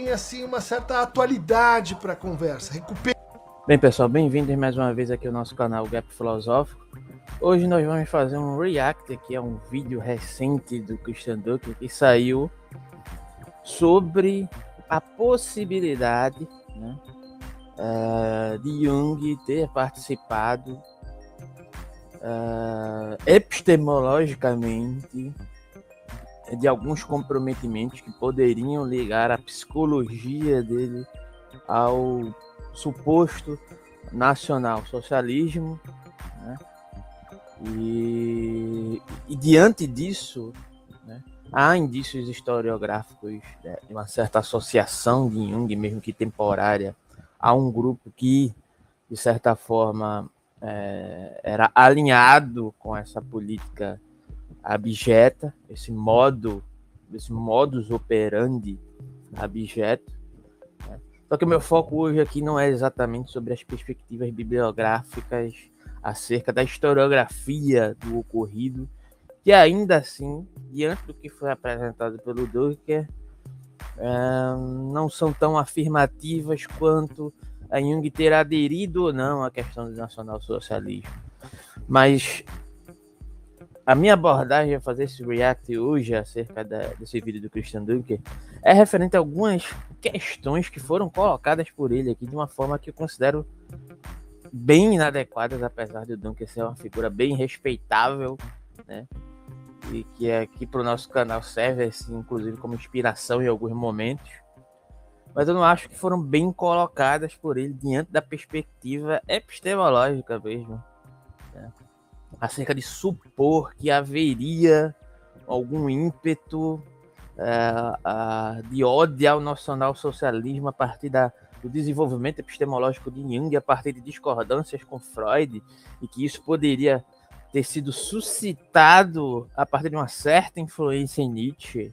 tem assim uma certa atualidade para a conversa. Recupera. Bem, pessoal, bem-vindos mais uma vez aqui ao nosso canal Gap Filosófico. Hoje nós vamos fazer um react aqui a um vídeo recente do Christian Duque que saiu sobre a possibilidade né, uh, de Jung ter participado uh, epistemologicamente de alguns comprometimentos que poderiam ligar a psicologia dele ao suposto nacional socialismo, né? e, e, diante disso, né, há indícios historiográficos né, de uma certa associação de Jung, mesmo que temporária, a um grupo que, de certa forma, é, era alinhado com essa política abjeta, esse modo, esse modus operandi abjeto. Né? Só que o meu foco hoje aqui não é exatamente sobre as perspectivas bibliográficas acerca da historiografia do ocorrido, que ainda assim, diante do que foi apresentado pelo Durker, é, não são tão afirmativas quanto a Jung ter aderido ou não à questão do nacionalsocialismo. Mas a minha abordagem a fazer esse react hoje acerca da, desse vídeo do Christian Dunker é referente a algumas questões que foram colocadas por ele aqui de uma forma que eu considero bem inadequadas, apesar de o Dunker ser uma figura bem respeitável, né? E que aqui para o nosso canal serve, assim, inclusive, como inspiração em alguns momentos. Mas eu não acho que foram bem colocadas por ele diante da perspectiva epistemológica mesmo. Né? Acerca de supor que haveria algum ímpeto uh, uh, de ódio ao nacional-socialismo a partir da, do desenvolvimento epistemológico de Jung, a partir de discordâncias com Freud, e que isso poderia ter sido suscitado a partir de uma certa influência em Nietzsche.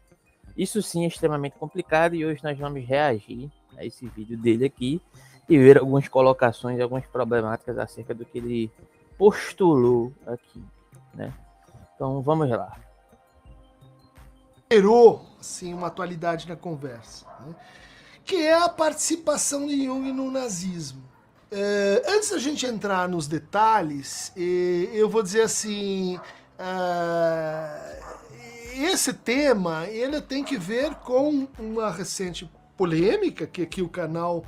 Isso sim é extremamente complicado e hoje nós vamos reagir a esse vídeo dele aqui e ver algumas colocações, algumas problemáticas acerca do que ele postulou aqui, né? Então vamos lá. Gerou assim uma atualidade na conversa, né? que é a participação de Jung no nazismo. É, antes da gente entrar nos detalhes, eu vou dizer assim, é, esse tema ele tem que ver com uma recente polêmica que aqui o canal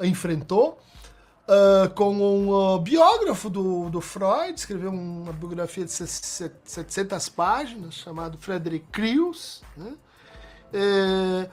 enfrentou, Uh, com um uh, biógrafo do, do Freud, escreveu uma biografia de 700 páginas, chamado Frederick Crews, né? é,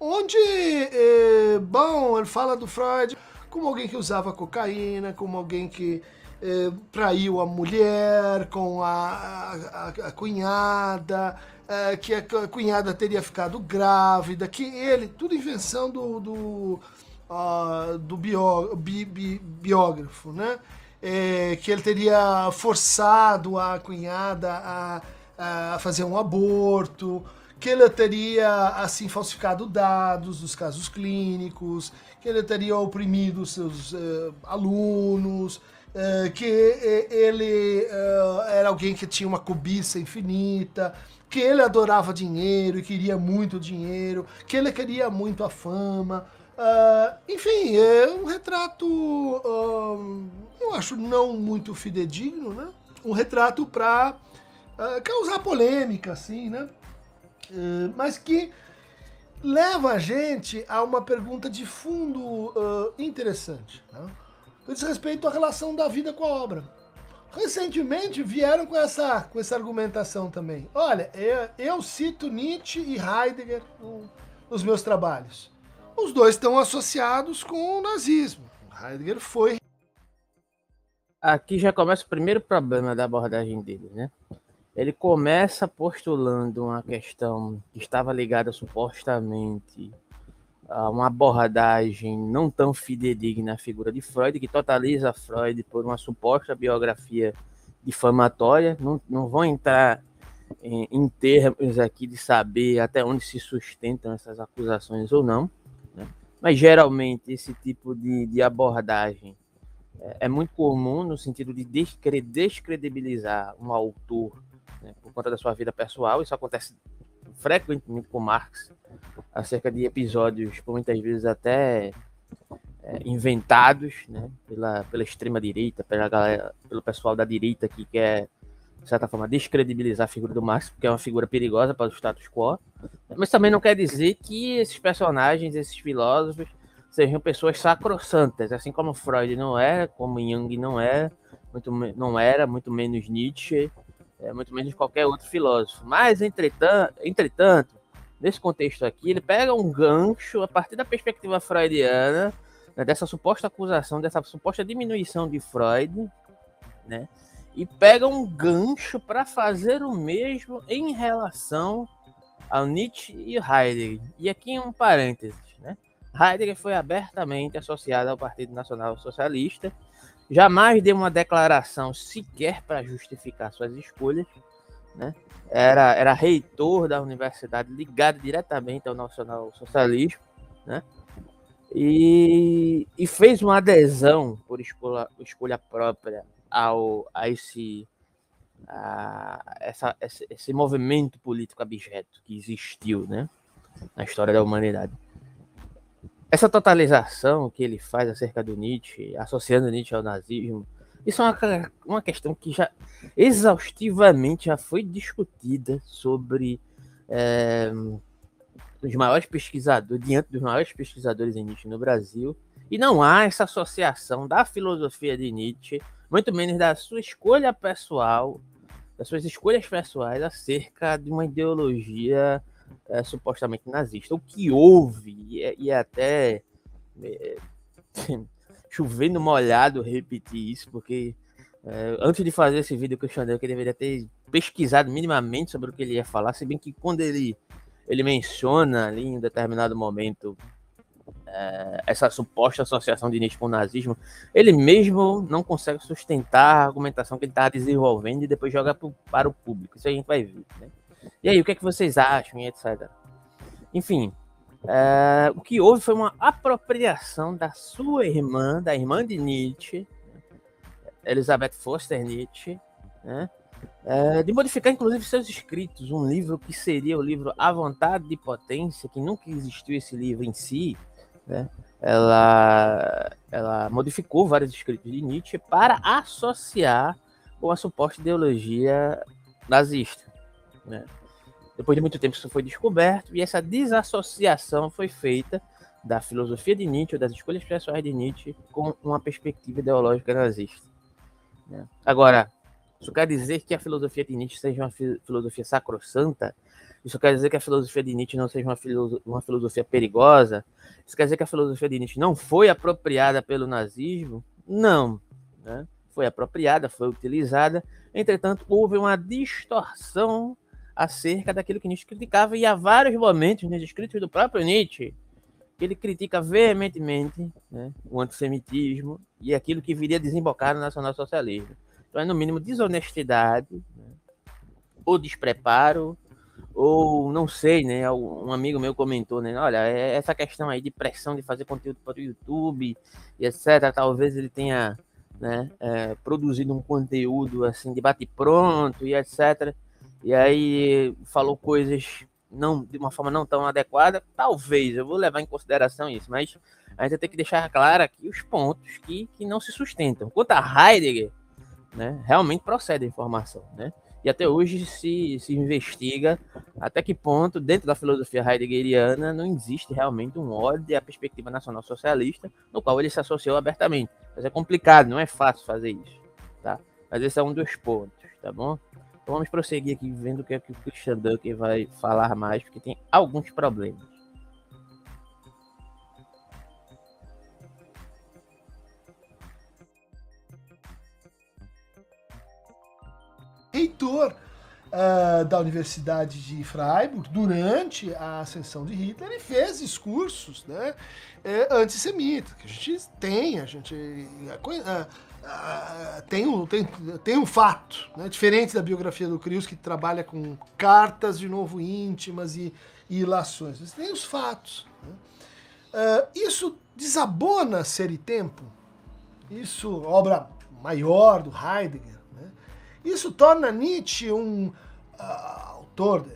onde, é, bom, ele fala do Freud como alguém que usava cocaína, como alguém que é, traiu a mulher com a, a, a cunhada, é, que a cunhada teria ficado grávida, que ele, tudo invenção do, do uh, do bió, bi, bi, biógrafo, né? É, que ele teria forçado a cunhada a, a fazer um aborto, que ele teria assim falsificado dados dos casos clínicos, que ele teria oprimido seus uh, alunos, uh, que ele uh, era alguém que tinha uma cobiça infinita, que ele adorava dinheiro e queria muito dinheiro, que ele queria muito a fama. Uh, enfim, é um retrato, uh, eu acho não muito fidedigno, né? Um retrato para uh, ah, causar polêmica, assim, né? mas que leva a gente a uma pergunta de fundo interessante, né? diz respeito à relação da vida com a obra. Recentemente vieram com essa, com essa argumentação também. Olha, eu, eu cito Nietzsche e Heidegger nos meus trabalhos os dois estão associados com o nazismo. Heidegger foi. Aqui já começa o primeiro problema da abordagem dele, né? Ele começa postulando uma questão que estava ligada supostamente a uma abordagem não tão fidedigna à figura de Freud, que totaliza Freud por uma suposta biografia difamatória. Não, não vou entrar em, em termos aqui de saber até onde se sustentam essas acusações ou não. Mas geralmente esse tipo de, de abordagem é, é, muito comum no sentido de descredibilizar um autor né, por conta da sua vida pessoal. Isso acontece frequentemente com Marx acerca de episódios, por muitas vezes até é, inventados, né, pela, pela extrema direita, pela galera, pelo pessoal da direita que quer de certa forma descredibilizar a figura do Marx, porque é uma figura perigosa para o status quo, mas também não quer dizer que esses personagens, esses filósofos, sejam pessoas sacrossantas, assim como Freud não é, como Jung não é, muito não era, muito menos Nietzsche, é, muito menos qualquer outro filósofo. Mas, entretanto, entretanto, nesse contexto aqui, ele pega um gancho a partir da perspectiva freudiana, né, dessa suposta acusação, dessa suposta diminuição de Freud, né, e pega um gancho para fazer o mesmo em relação ao Nietzsche e Heidegger. E aqui um parênteses, né? Heidegger foi abertamente associado ao Partido Nacional Socialista jamais deu uma declaração sequer para justificar suas escolhas, né? Era, era reitor da universidade ligado diretamente ao nacional socialismo, né? E, e fez uma adesão por escolha, escolha própria ao, a esse a, essa, esse, esse movimento político abjeto que existiu, né? Na história da humanidade. Essa totalização que ele faz acerca do Nietzsche, associando Nietzsche ao nazismo, isso é uma, uma questão que já exaustivamente já foi discutida sobre é, os maiores pesquisadores, diante dos maiores pesquisadores em Nietzsche no Brasil, e não há essa associação da filosofia de Nietzsche, muito menos da sua escolha pessoal, das suas escolhas pessoais acerca de uma ideologia é, supostamente nazista. O que houve, e, é, e é até é, chovendo molhado repetir isso, porque é, antes de fazer esse vídeo questionando que ele deveria ter pesquisado minimamente sobre o que ele ia falar, se bem que quando ele, ele menciona ali em determinado momento é, essa suposta associação de Nietzsche com o nazismo, ele mesmo não consegue sustentar a argumentação que ele está desenvolvendo e depois joga pro, para o público. Isso a gente vai ver. Né? E aí, o que é que vocês acham, etc. Enfim, é, o que houve foi uma apropriação da sua irmã, da irmã de Nietzsche, Elizabeth Foster Nietzsche, né, é, de modificar inclusive seus escritos, um livro que seria o livro A Vontade de Potência, que nunca existiu esse livro em si, né, ela, ela modificou vários escritos de Nietzsche para associar com a suposta ideologia nazista. Né? Depois de muito tempo isso foi descoberto e essa desassociação foi feita da filosofia de Nietzsche, das escolhas pessoais de Nietzsche, com uma perspectiva ideológica nazista. Né? Agora, isso quer dizer que a filosofia de Nietzsche seja uma filosofia sacrossanta? Isso quer dizer que a filosofia de Nietzsche não seja uma, filo uma filosofia perigosa? Isso quer dizer que a filosofia de Nietzsche não foi apropriada pelo nazismo? Não. Né? Foi apropriada, foi utilizada. Entretanto, houve uma distorção acerca daquilo que Nietzsche criticava, e há vários momentos nos escritos do próprio Nietzsche que ele critica veementemente né, o antissemitismo e aquilo que viria a desembocar no nacionalsocialismo. Então é, no mínimo, desonestidade, né, ou despreparo, ou não sei, né? Um amigo meu comentou, né? Olha, é essa questão aí de pressão de fazer conteúdo para o YouTube e etc. Talvez ele tenha né, é, produzido um conteúdo assim de bate pronto e etc e aí falou coisas não de uma forma não tão adequada, talvez eu vou levar em consideração isso, mas a gente tem que deixar claro aqui os pontos que, que não se sustentam. Quanto a Heidegger, né, realmente procede a informação, né? E até hoje se, se investiga até que ponto, dentro da filosofia heideggeriana, não existe realmente um ódio à perspectiva nacional socialista, no qual ele se associou abertamente. Mas é complicado, não é fácil fazer isso, tá? Mas esse é um dos pontos, tá bom? Então vamos prosseguir aqui vendo o que, é que o Christian Dunker vai falar mais, porque tem alguns problemas. Reitor uh, da Universidade de Freiburg durante a ascensão de Hitler e fez discursos né, é, antissemitas, que a gente tem, a gente. Uh, ah, tem, um, tem, tem um fato, né? diferente da biografia do Crius, que trabalha com cartas, de novo, íntimas e, e ilações. Mas tem os fatos. Né? Uh, isso desabona Ser e Tempo, isso, obra maior do Heidegger? Isso torna Nietzsche um uh, autor.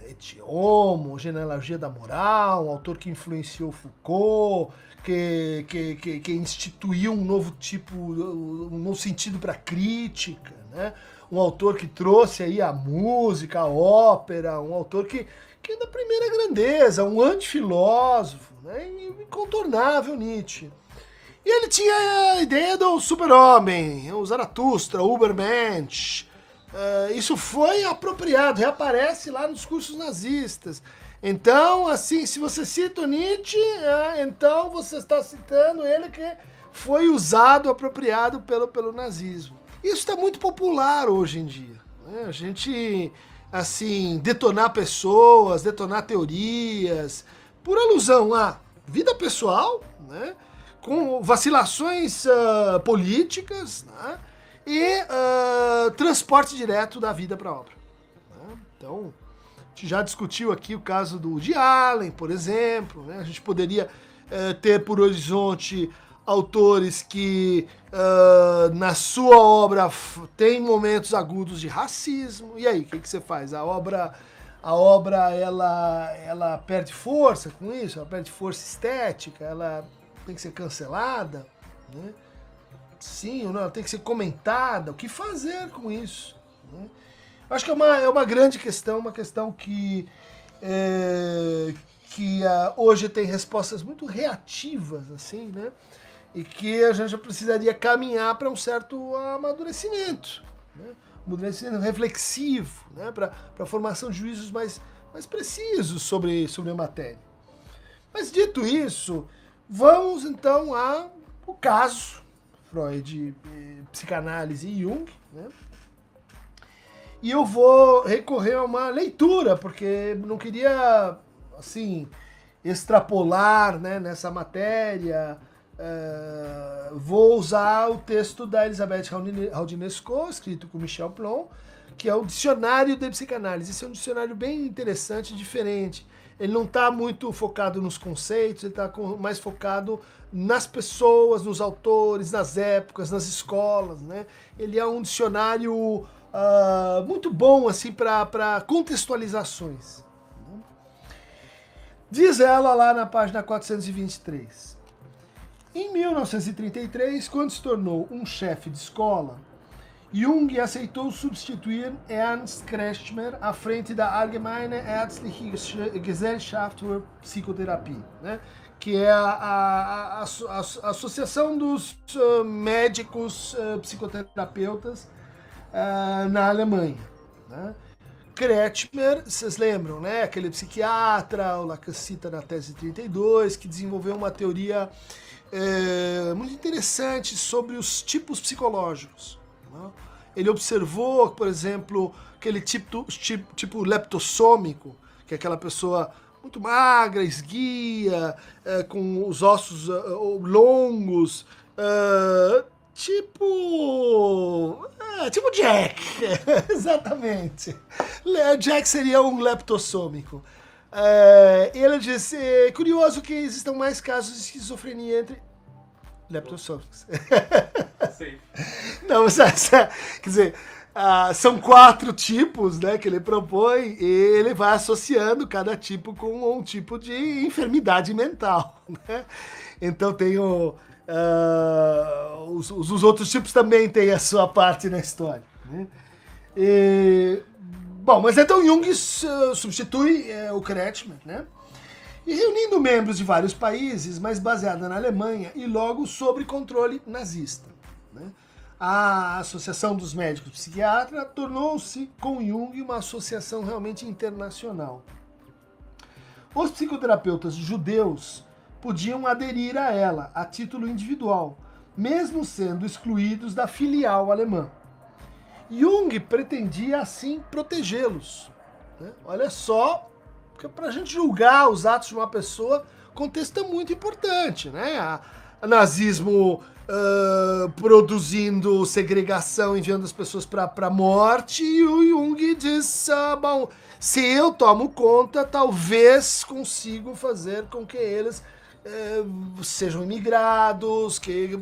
Homo, Genealogia da Moral, um autor que influenciou Foucault, que, que, que, que instituiu um novo tipo, um novo sentido para a crítica, né? um autor que trouxe aí a música, a ópera, um autor que, que é da primeira grandeza, um antifilósofo, né? incontornável Nietzsche. E ele tinha a ideia do super-homem, o Zaratustra, o Ubermensch. Uh, isso foi apropriado, reaparece lá nos cursos nazistas. Então, assim, se você cita o Nietzsche, uh, então você está citando ele que foi usado, apropriado pelo, pelo nazismo. Isso está muito popular hoje em dia. Né? A gente, assim, detonar pessoas, detonar teorias, por alusão à vida pessoal, né? com vacilações uh, políticas né? E uh, transporte direto da vida para a obra. Né? Então, a gente já discutiu aqui o caso do Woody Allen, por exemplo. Né? A gente poderia uh, ter por horizonte autores que uh, na sua obra tem momentos agudos de racismo. E aí, o que, que você faz? A obra a obra ela, ela perde força com isso, ela perde força estética, ela tem que ser cancelada, né? Sim ou não, tem que ser comentada. O que fazer com isso? Né? Acho que é uma, é uma grande questão, uma questão que, é, que uh, hoje tem respostas muito reativas, assim, né? E que a gente precisaria caminhar para um certo amadurecimento, né? amadurecimento reflexivo, né? para a formação de juízos mais, mais precisos sobre, sobre a matéria. Mas dito isso, Vamos então ao caso Freud, psicanálise e Jung, né? E eu vou recorrer a uma leitura, porque não queria, assim, extrapolar né, nessa matéria. Uh, vou usar o texto da Elizabeth Raudinesco, escrito com Michel Plon, que é o Dicionário de Psicanálise. Esse é um dicionário bem interessante, diferente ele não está muito focado nos conceitos, ele está mais focado nas pessoas, nos autores, nas épocas, nas escolas, né? Ele é um dicionário uh, muito bom assim para contextualizações. Né? Diz ela lá na página 423. Em 1933, quando se tornou um chefe de escola, Jung aceitou substituir Ernst Kretschmer à frente da Allgemeine Ärztliche Gesellschaft für Psychotherapie, né? Que é a, a, a, a Associação dos uh, Médicos uh, Psicoterapeutas uh, na Alemanha. Né? Kretschmer, vocês lembram, né? aquele psiquiatra, o Lacan cita na tese 32, que desenvolveu uma teoria eh, muito interessante sobre os tipos psicológicos. Né? Ele observou, por exemplo, aquele tipo, tipo, tipo leptossômico, que é aquela pessoa muito magra, esguia, é, com os ossos uh, longos, uh, tipo. Uh, tipo Jack, exatamente. Jack seria um leptossômico. ele disse: é curioso que existam mais casos de esquizofrenia entre leptossômicos. Não, quer dizer, uh, são quatro tipos né, que ele propõe e ele vai associando cada tipo com um tipo de enfermidade mental. Né? Então tem o, uh, os, os, outros tipos também têm a sua parte na história. Né? E, bom, mas então Jung substitui uh, o Kretschmer, né? e reunindo membros de vários países, mas baseada na Alemanha e logo sob controle nazista. Né? A Associação dos Médicos Psiquiatras tornou-se, com Jung, uma associação realmente internacional. Os psicoterapeutas judeus podiam aderir a ela a título individual, mesmo sendo excluídos da filial alemã. Jung pretendia assim protegê-los. Né? Olha só porque para a gente julgar os atos de uma pessoa, contexto é muito importante, né? A, a nazismo uh, produzindo segregação, enviando as pessoas para a morte, e o Jung diz: ah, bom, se eu tomo conta, talvez consigo fazer com que eles uh, sejam imigrados, que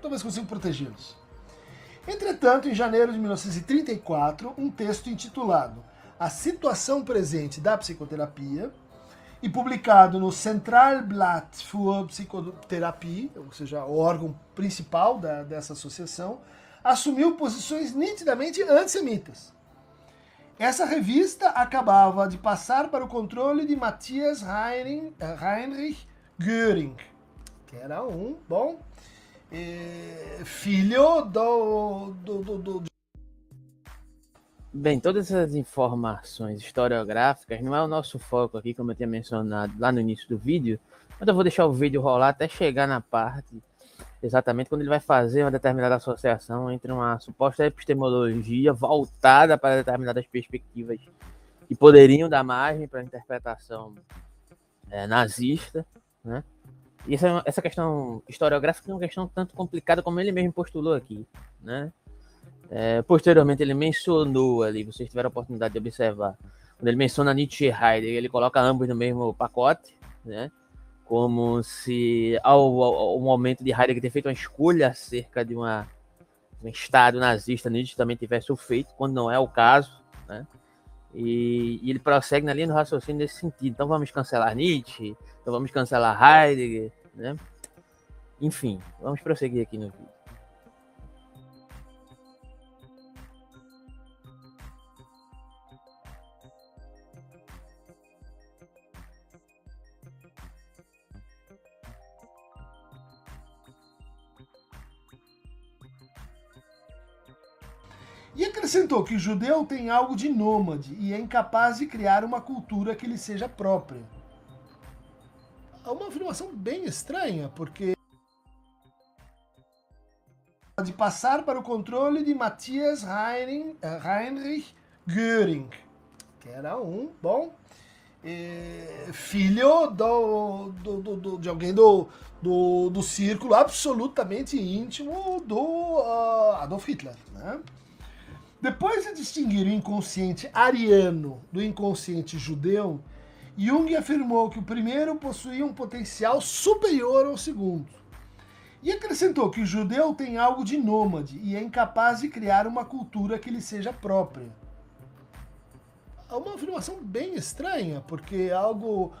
talvez consiga protegê-los. Entretanto, em janeiro de 1934, um texto intitulado a situação presente da psicoterapia e publicado no Centralblatt für Psychotherapie, ou seja, o órgão principal da, dessa associação, assumiu posições nitidamente antissemitas. Essa revista acabava de passar para o controle de Matthias Heinrich Göring, que era um, bom, eh, filho do, do, do, do Bem, todas essas informações historiográficas não é o nosso foco aqui, como eu tinha mencionado lá no início do vídeo, mas eu vou deixar o vídeo rolar até chegar na parte exatamente quando ele vai fazer uma determinada associação entre uma suposta epistemologia voltada para determinadas perspectivas que poderiam dar margem para a interpretação é, nazista, né? E essa, essa questão historiográfica é uma questão tanto complicada como ele mesmo postulou aqui, né? É, posteriormente, ele mencionou ali, vocês tiveram a oportunidade de observar, quando ele menciona Nietzsche e Heidegger, ele coloca ambos no mesmo pacote, né? Como se ao, ao, momento de Heidegger ter feito uma escolha acerca de uma, um Estado nazista, Nietzsche também tivesse o feito, quando não é o caso, né? E, e, ele prossegue na linha do raciocínio nesse sentido. Então vamos cancelar Nietzsche, então vamos cancelar Heidegger, né? Enfim, vamos prosseguir aqui no vídeo. Acrescentou que o judeu tem algo de nômade e é incapaz de criar uma cultura que lhe seja própria. É uma afirmação bem estranha, porque de passar para o controle de Matthias Heinrich Göring, que era um, bom, é, filho do, do, do, de alguém do, do, do círculo absolutamente íntimo do uh, Adolf Hitler, né? Depois de distinguir o inconsciente ariano do inconsciente judeu, Jung afirmou que o primeiro possuía um potencial superior ao segundo. E acrescentou que o judeu tem algo de nômade e é incapaz de criar uma cultura que lhe seja própria. É uma afirmação bem estranha, porque é algo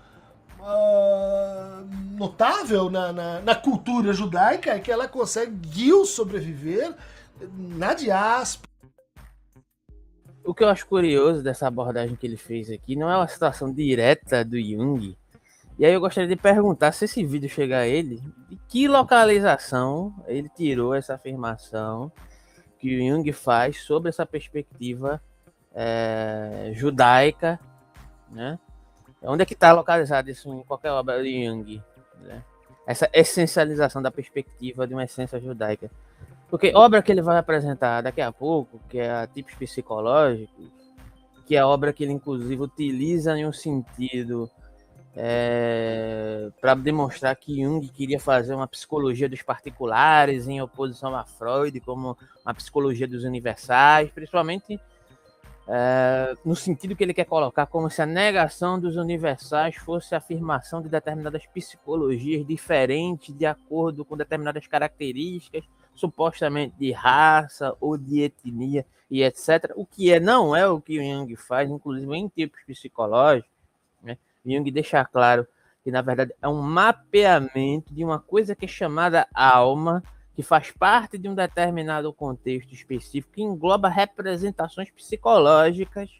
uh, notável na, na, na, cultura judaica é que ela conseguiu sobreviver na diáspora o que eu acho curioso dessa abordagem que ele fez aqui não é uma situação direta do Jung. E aí eu gostaria de perguntar se esse vídeo chegar a ele, de que localização ele tirou essa afirmação que o Jung faz sobre essa perspectiva é, judaica, né? Onde é que está localizado isso em qualquer obra de Jung? Né? Essa essencialização da perspectiva de uma essência judaica. Porque obra que ele vai apresentar daqui a pouco, que é a tipos psicológicos, que é obra que ele inclusive utiliza em um sentido é, para demonstrar que Jung queria fazer uma psicologia dos particulares em oposição a Freud, como uma psicologia dos universais, principalmente é, no sentido que ele quer colocar como se a negação dos universais fosse a afirmação de determinadas psicologias diferentes de acordo com determinadas características supostamente de raça ou de etnia e etc. O que é não é o que o Jung faz, inclusive em tipos psicológicos. Né? Jung deixa claro que na verdade é um mapeamento de uma coisa que é chamada alma, que faz parte de um determinado contexto específico, que engloba representações psicológicas,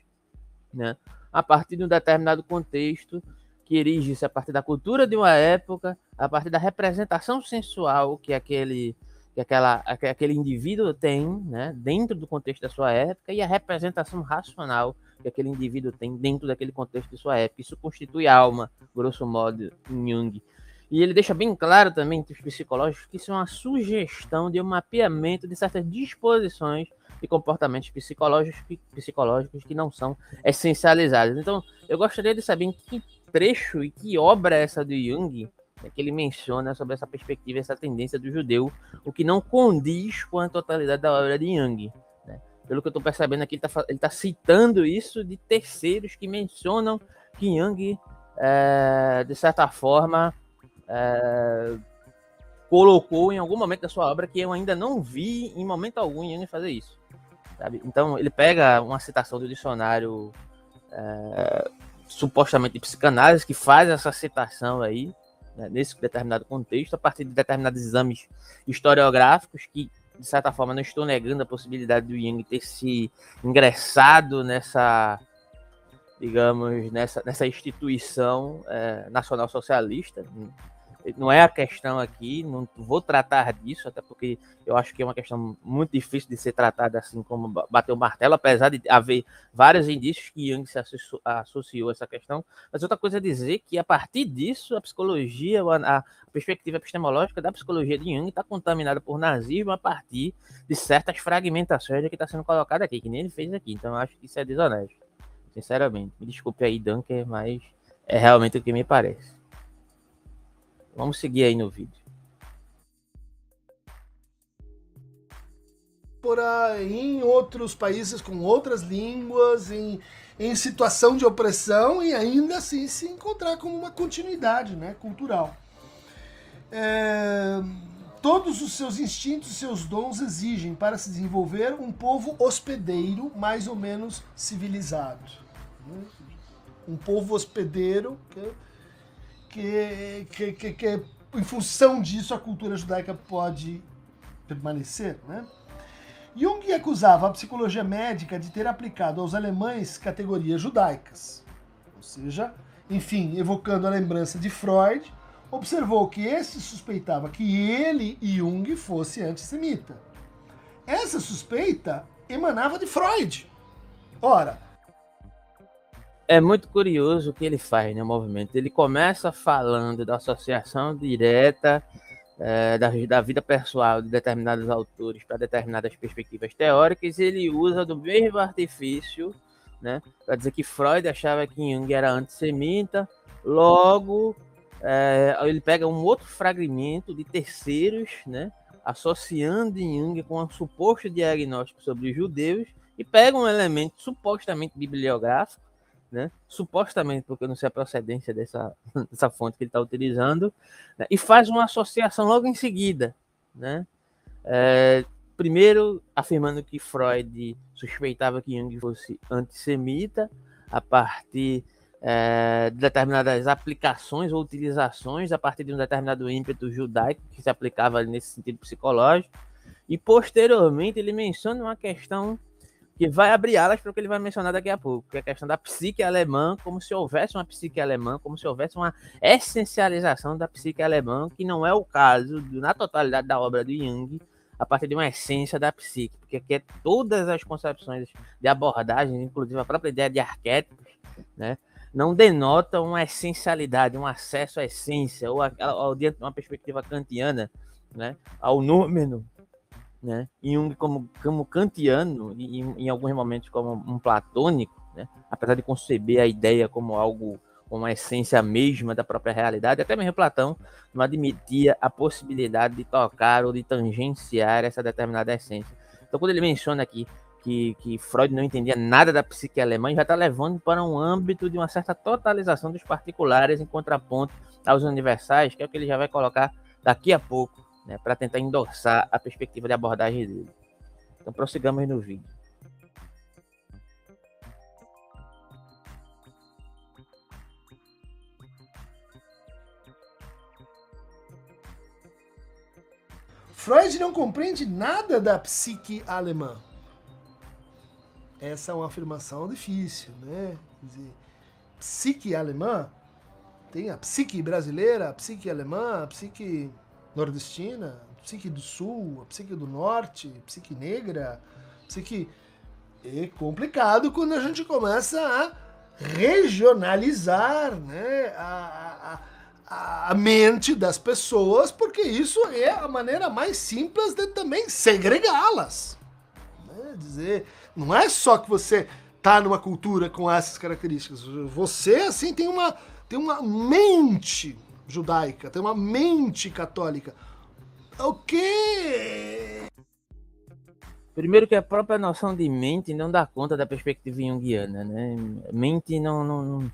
né? a partir de um determinado contexto que erige-se a partir da cultura de uma época, a partir da representação sensual que aquele que aquela, aquele indivíduo tem né, dentro do contexto da sua época e a representação racional que aquele indivíduo tem dentro daquele contexto de sua época. Isso constitui alma, grosso modo, em Jung. E ele deixa bem claro também, entre os psicológicos, que isso é uma sugestão de um mapeamento de certas disposições e comportamentos psicológicos, psicológicos que não são essencializados. Então, eu gostaria de saber em que trecho e que obra é essa do Jung é que ele menciona sobre essa perspectiva, essa tendência do judeu, o que não condiz com a totalidade da obra de Jung. Né? Pelo que eu estou percebendo aqui, ele está tá citando isso de terceiros que mencionam que Jung, é, de certa forma, é, colocou em algum momento da sua obra que eu ainda não vi em momento algum Jung fazer isso. Sabe? Então, ele pega uma citação do dicionário é, supostamente de psicanálise, que faz essa citação aí, né, nesse determinado contexto, a partir de determinados exames historiográficos que, de certa forma, não estou negando a possibilidade do Jung ter se ingressado nessa, digamos, nessa, nessa instituição é, nacional socialista, não é a questão aqui, não vou tratar disso, até porque eu acho que é uma questão muito difícil de ser tratada assim como bater o martelo, apesar de haver vários indícios que Jung se associou, a essa questão. Mas outra coisa é dizer que a partir disso, a psicologia, a, a perspectiva epistemológica da psicologia de Jung está contaminada por nazismo a partir de certas fragmentações que está sendo colocada aqui, que nem ele fez aqui. Então eu acho que isso é desonesto, sinceramente. Me desculpe aí, Dunker, mas é realmente o que me parece. Vamos seguir aí no vídeo. Por aí, em outros países com outras línguas, em, em situação de opressão e ainda assim se encontrar como uma continuidade né, cultural. É, todos os seus instintos e seus dons exigem para se desenvolver um povo hospedeiro mais ou menos civilizado. Um povo hospedeiro que que, que, que, que em função disso a cultura judaica pode permanecer, né? Jung acusava a psicologia médica de ter aplicado aos alemães categorias judaicas. Ou seja, enfim, evocando a lembrança de Freud, observou que esse suspeitava que ele, Jung, fosse antissemita. Essa suspeita emanava de Freud. Ora, é muito curioso o que ele faz, né, movimento. Ele começa falando da associação direta é, da, da, vida pessoal de determinados autores para determinadas perspectivas teóricas, ele usa do mesmo artifício, né, para dizer que Freud achava que Jung era antissemita, logo é, ele pega um outro fragmento de terceiros, né, associando Jung com um suposto diagnóstico sobre os judeus, e pega um elemento supostamente bibliográfico, né? supostamente, porque eu não sei a procedência dessa, dessa fonte que ele está utilizando, né? e faz uma associação logo em seguida. Né? É, primeiro, afirmando que Freud suspeitava que Jung fosse antissemita, a partir é, de determinadas aplicações ou utilizações, a partir de um determinado ímpeto judaico que se aplicava nesse sentido psicológico, e posteriormente ele menciona uma questão que vai abrir alas para o que ele vai mencionar daqui a pouco, que é a questão da psique alemã, como se houvesse uma psique alemã, como se houvesse uma essencialização da psique alemã, que não é o caso na totalidade da obra de Jung, a partir de uma essência da psique, porque aqui é todas as concepções de abordagem, inclusive a própria ideia de arquétipos, né, não denotam uma essencialidade, um acesso à essência, ou, a, ou dentro de uma perspectiva kantiana, né, ao número né? Jung como, como kantiano e em, alguns momentos como um platônico, né? Apesar de conceber a ideia como algo como a essência mesma da própria realidade, até mesmo Platão não admitia a possibilidade de tocar ou de tangenciar essa determinada essência. Então, quando ele menciona aqui que, que Freud não entendia nada da psique alemã, já está levando para um âmbito de uma certa totalização dos particulares em contraponto aos universais, que é o que ele já vai colocar daqui a pouco né, para tentar endossar a perspectiva de abordagem dele. Então, prossigamos no vídeo. Freud não compreende nada da psique alemã. Essa é uma afirmação difícil, né? Dizer, psique alemã tem a psique brasileira, a psique alemã, a psique nordestina, psique do sul, psique do norte, psique negra, psique. É complicado quando a gente começa a regionalizar né, a, a, a mente das pessoas, porque isso é a maneira mais simples de também segregá-las. Né? Dizer, não é só que você tá numa cultura com essas características, você assim tem uma, tem uma mente judaica, tem uma mente católica. O quê? Primeiro que a própria noção de mente não dá conta da perspectiva junguiana, né? Mente não, não, não...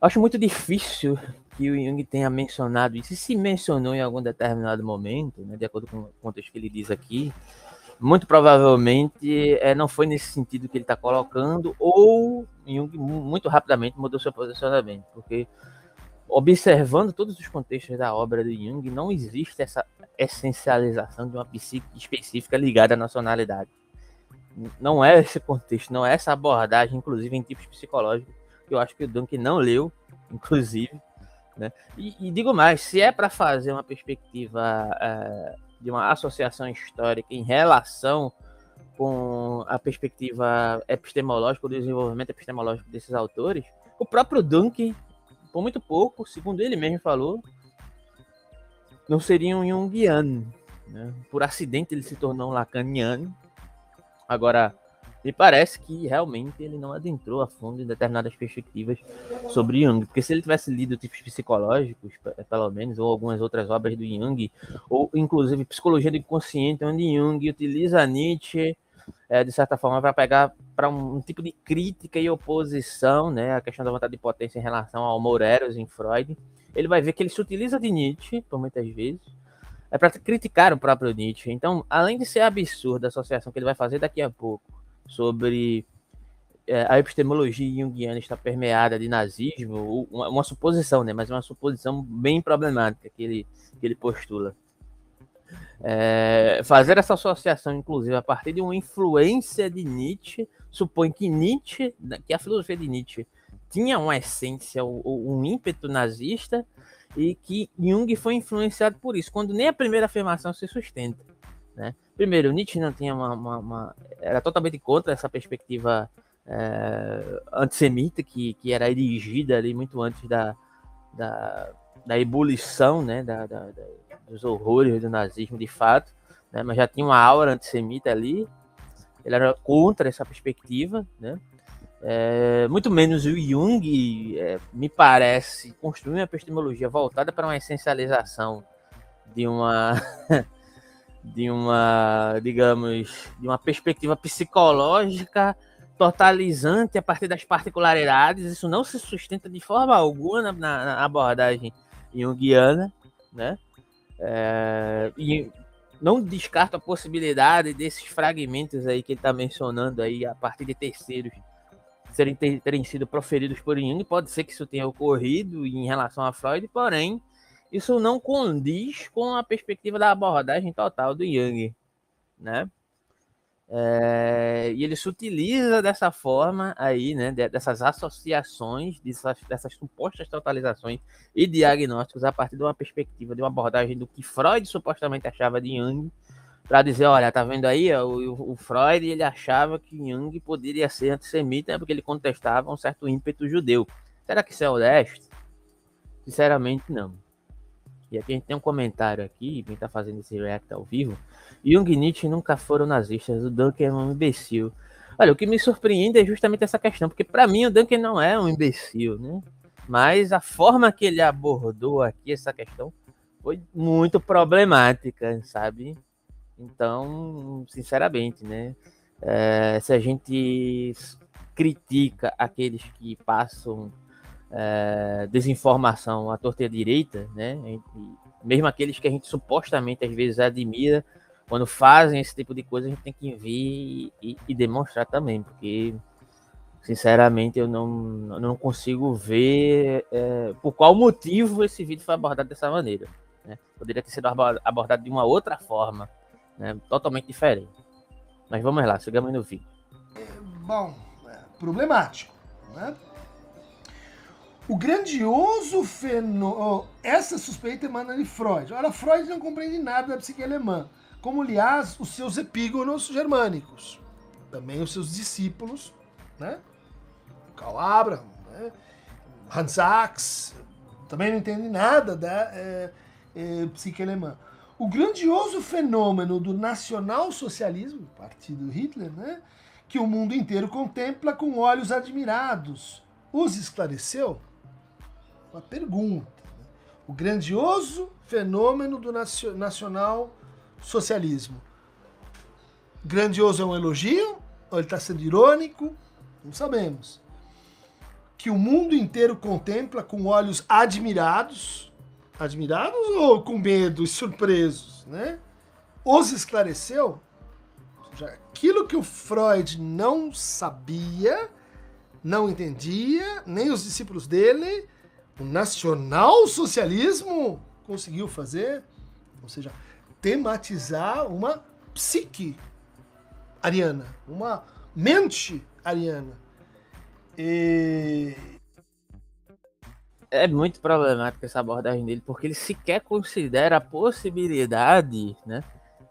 Acho muito difícil que o Jung tenha mencionado isso. E se mencionou em algum determinado momento, né, de acordo com o contexto que ele diz aqui, muito provavelmente é, não foi nesse sentido que ele está colocando, ou Jung muito rapidamente mudou seu posicionamento, porque observando todos os contextos da obra de Jung, não existe essa essencialização de uma psique específica ligada à nacionalidade. Não é esse contexto, não é essa abordagem, inclusive em tipos psicológicos, que eu acho que o Duncan não leu, inclusive. Né? E, e digo mais, se é para fazer uma perspectiva é, de uma associação histórica em relação com a perspectiva epistemológica, o desenvolvimento epistemológico desses autores, o próprio Duncan por muito pouco, segundo ele mesmo falou, não seria um Jungiano. Né? Por acidente ele se tornou um Lacaniano. Agora, me parece que realmente ele não adentrou a fundo em determinadas perspectivas sobre Jung, porque se ele tivesse lido tipos psicológicos, pelo menos, ou algumas outras obras do Jung, ou inclusive Psicologia do Inconsciente, onde Jung utiliza Nietzsche é, de certa forma, para pegar para um, um, tipo de crítica e oposição, né, a questão da vontade de potência em relação ao Moreros em Freud, ele vai ver que ele se utiliza de Nietzsche, por muitas vezes, é para criticar o próprio Nietzsche. Então, além de ser absurda a associação que ele vai fazer daqui a pouco sobre é, a epistemologia junguiana está permeada de nazismo, uma, uma, suposição, né, mas uma suposição bem problemática que ele, que ele postula. É, fazer essa associação, inclusive, a partir de uma influência de Nietzsche, supõe que Nietzsche, né, que a filosofia de Nietzsche tinha uma essência, um ímpeto nazista, e que Jung foi influenciado por isso, quando nem a primeira afirmação se sustenta. Né? Primeiro, Nietzsche não tinha uma, uma, uma era totalmente contra essa perspectiva é, antissemita que, que era erigida ali muito antes da, da, da ebulição, né, da, da, da dos horrores do nazismo de fato, né? mas já tinha uma aura antissemita ali. Ele era contra essa perspectiva, né? É, muito menos o Jung, é, me parece, construiu uma epistemologia voltada para uma essencialização de uma, de uma, digamos, de uma perspectiva psicológica totalizante a partir das particularidades. Isso não se sustenta de forma alguma na, na abordagem junguiana, né? É, e não descarto a possibilidade desses fragmentos aí que ele está mencionando aí a partir de terceiros serem ter, terem sido proferidos por Jung. Pode ser que isso tenha ocorrido em relação a Freud, porém isso não condiz com a perspectiva da abordagem total do Jung, né? É, e ele se utiliza dessa forma aí, né, dessas associações, dessas, dessas supostas totalizações e diagnósticos a partir de uma perspectiva, de uma abordagem do que Freud supostamente achava de Jung, para dizer, olha, tá vendo aí, o, o, Freud ele achava que Jung poderia ser antissemita porque ele contestava um certo ímpeto judeu. Será que isso é honesto? Sinceramente, não. Aqui a gente tem um comentário aqui, quem está fazendo esse react ao vivo. Jung e Nietzsche nunca foram nazistas, o Duncan é um imbecil. Olha, o que me surpreende é justamente essa questão, porque para mim o Duncan não é um imbecil, né? Mas a forma que ele abordou aqui essa questão foi muito problemática, sabe? Então, sinceramente, né? É, se a gente critica aqueles que passam é, desinformação à torta e direita, né? mesmo aqueles que a gente supostamente às vezes admira, quando fazem esse tipo de coisa, a gente tem que vir e, e demonstrar também, porque sinceramente eu não, não consigo ver é, por qual motivo esse vídeo foi abordado dessa maneira. Né? Poderia ter sido abordado de uma outra forma, né? totalmente diferente. Mas vamos lá, chegamos no vídeo. Bom, é problemático, né? O grandioso fenômeno. Essa suspeita emana de Freud. Ora, Freud não compreende nada da psique alemã, como, aliás, os seus epígonos germânicos. Também os seus discípulos, né? Karl Abraham, né? Hans Sachs, também não entende nada da é, é, psique alemã. O grandioso fenômeno do nacional-socialismo, partido Hitler, né? que o mundo inteiro contempla com olhos admirados, os esclareceu? Uma pergunta. Né? O grandioso fenômeno do nacional socialismo. Grandioso é um elogio? Ou ele está sendo irônico? Não sabemos. Que o mundo inteiro contempla com olhos admirados, admirados ou com medo e surpresos, né? Os esclareceu? Aquilo que o Freud não sabia, não entendia, nem os discípulos dele, o nacional-socialismo conseguiu fazer, ou seja, tematizar uma psique ariana, uma mente ariana. E... É muito problemática essa abordagem dele, porque ele sequer considera a possibilidade, né?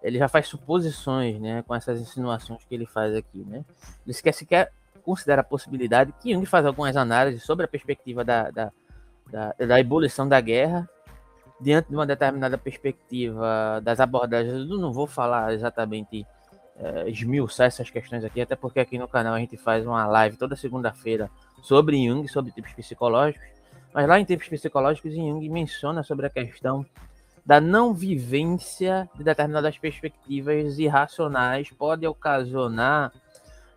Ele já faz suposições, né, com essas insinuações que ele faz aqui, né? Ele sequer, sequer considera a possibilidade que Jung faz algumas análises sobre a perspectiva da, da, da, da ebulição da guerra diante de uma determinada perspectiva das abordagens. Eu não vou falar exatamente é, esmiuçar essas questões aqui, até porque aqui no canal a gente faz uma live toda segunda-feira sobre Jung, sobre tipos psicológicos. Mas lá em tipos psicológicos, Jung menciona sobre a questão da não vivência de determinadas perspectivas irracionais pode ocasionar,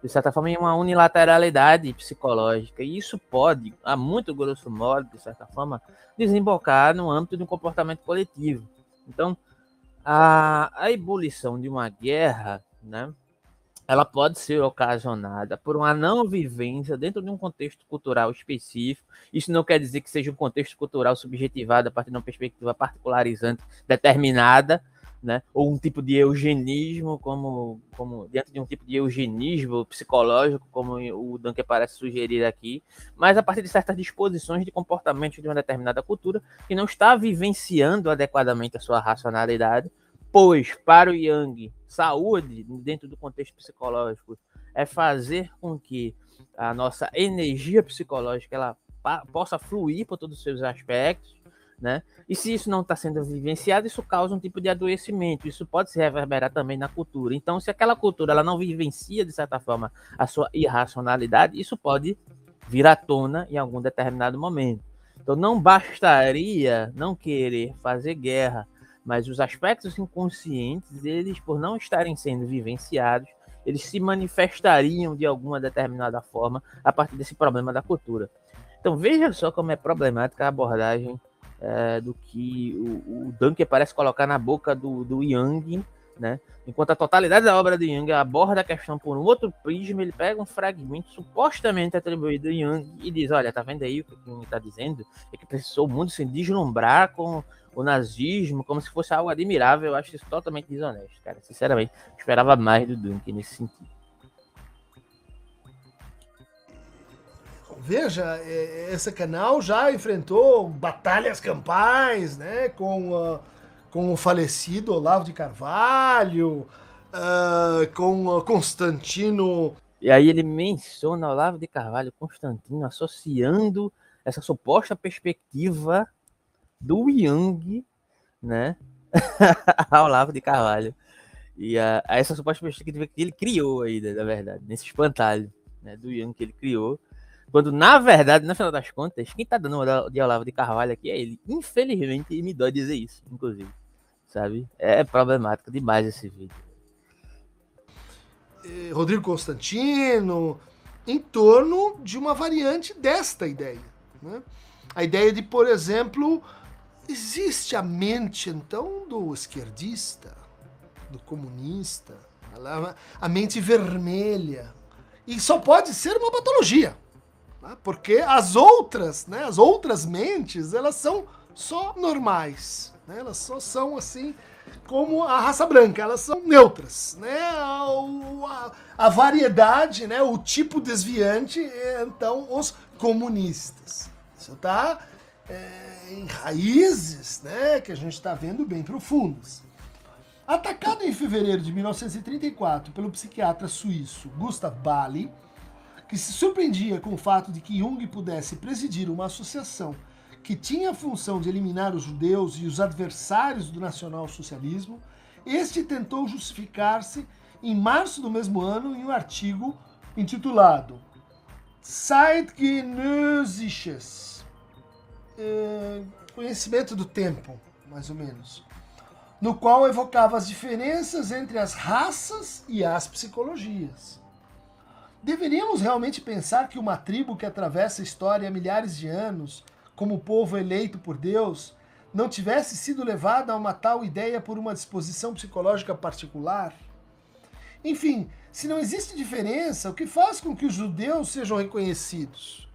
de certa forma, uma unilateralidade psicológica. E isso pode, a muito grosso modo, de certa forma, desembocar no âmbito de um comportamento coletivo. Então, a, a ebulição de uma guerra né? Ela pode ser ocasionada por uma não vivência dentro de um contexto cultural específico. Isso não quer dizer que seja um contexto cultural subjetivado a partir de uma perspectiva particularizante determinada, né? ou um tipo de eugenismo, como, como diante de um tipo de eugenismo psicológico, como o Duncan parece sugerir aqui, mas a partir de certas disposições de comportamento de uma determinada cultura que não está vivenciando adequadamente a sua racionalidade, pois para o Yang saúde, dentro do contexto psicológico, é fazer com que a nossa energia psicológica ela possa fluir por todos os seus aspectos, né? E se isso não está sendo vivenciado, isso causa um tipo de adoecimento. Isso pode se reverberar também na cultura. Então, se aquela cultura ela não vivencia de certa forma a sua irracionalidade, isso pode vir à tona em algum determinado momento. Então, não bastaria não querer fazer guerra mas os aspectos inconscientes, eles, por não estarem sendo vivenciados, eles se manifestariam de alguma determinada forma a partir desse problema da cultura. Então veja só como é problemática a abordagem é, do que o, o Dunker parece colocar na boca do, do Yang né? Enquanto a totalidade da obra de Jung aborda a questão por um outro prisma, ele pega um fragmento supostamente atribuído a Jung e diz: Olha, tá vendo aí o que Jung está dizendo? É que precisou o mundo se deslumbrar com o nazismo como se fosse algo admirável. Eu acho isso totalmente desonesto, cara. Sinceramente, esperava mais do Dunk nesse sentido. Veja, é, esse canal já enfrentou batalhas campais, né? Com. Uh com o falecido Olavo de Carvalho, uh, com Constantino. E aí ele menciona Olavo de Carvalho, Constantino, associando essa suposta perspectiva do Yang, né, ao Olavo de Carvalho. E a, a, essa suposta perspectiva que ele criou aí, na verdade, nesse espantalho né, do Yang que ele criou. Quando, na verdade, no final das contas, quem tá dando de Olavo de Carvalho aqui é ele. Infelizmente, me dói dizer isso, inclusive sabe? É problemático demais esse vídeo. Rodrigo Constantino, em torno de uma variante desta ideia. Né? A ideia de, por exemplo, existe a mente então do esquerdista, do comunista, a mente vermelha. E só pode ser uma patologia. Né? Porque as outras, né, as outras mentes, elas são só normais. Né? Elas só são assim como a raça branca, elas são neutras, né? A, a, variedade, né? O tipo desviante, é, então, os comunistas. Isso tá é, em raízes, né? Que a gente está vendo bem profundas. Atacado em fevereiro de 1934 pelo psiquiatra suíço Gustav Bali, que se surpreendia com o fato de que Jung pudesse presidir uma associação que tinha a função de eliminar os judeus e os adversários do nacionalsocialismo, este tentou justificar-se em março do mesmo ano em um artigo intitulado Zeitgenössisches, é, conhecimento do tempo, mais ou menos, no qual evocava as diferenças entre as raças e as psicologias. Deveríamos realmente pensar que uma tribo que atravessa a história há milhares de anos como povo eleito por Deus, não tivesse sido levada a uma tal ideia por uma disposição psicológica particular? Enfim, se não existe diferença, o que faz com que os judeus sejam reconhecidos?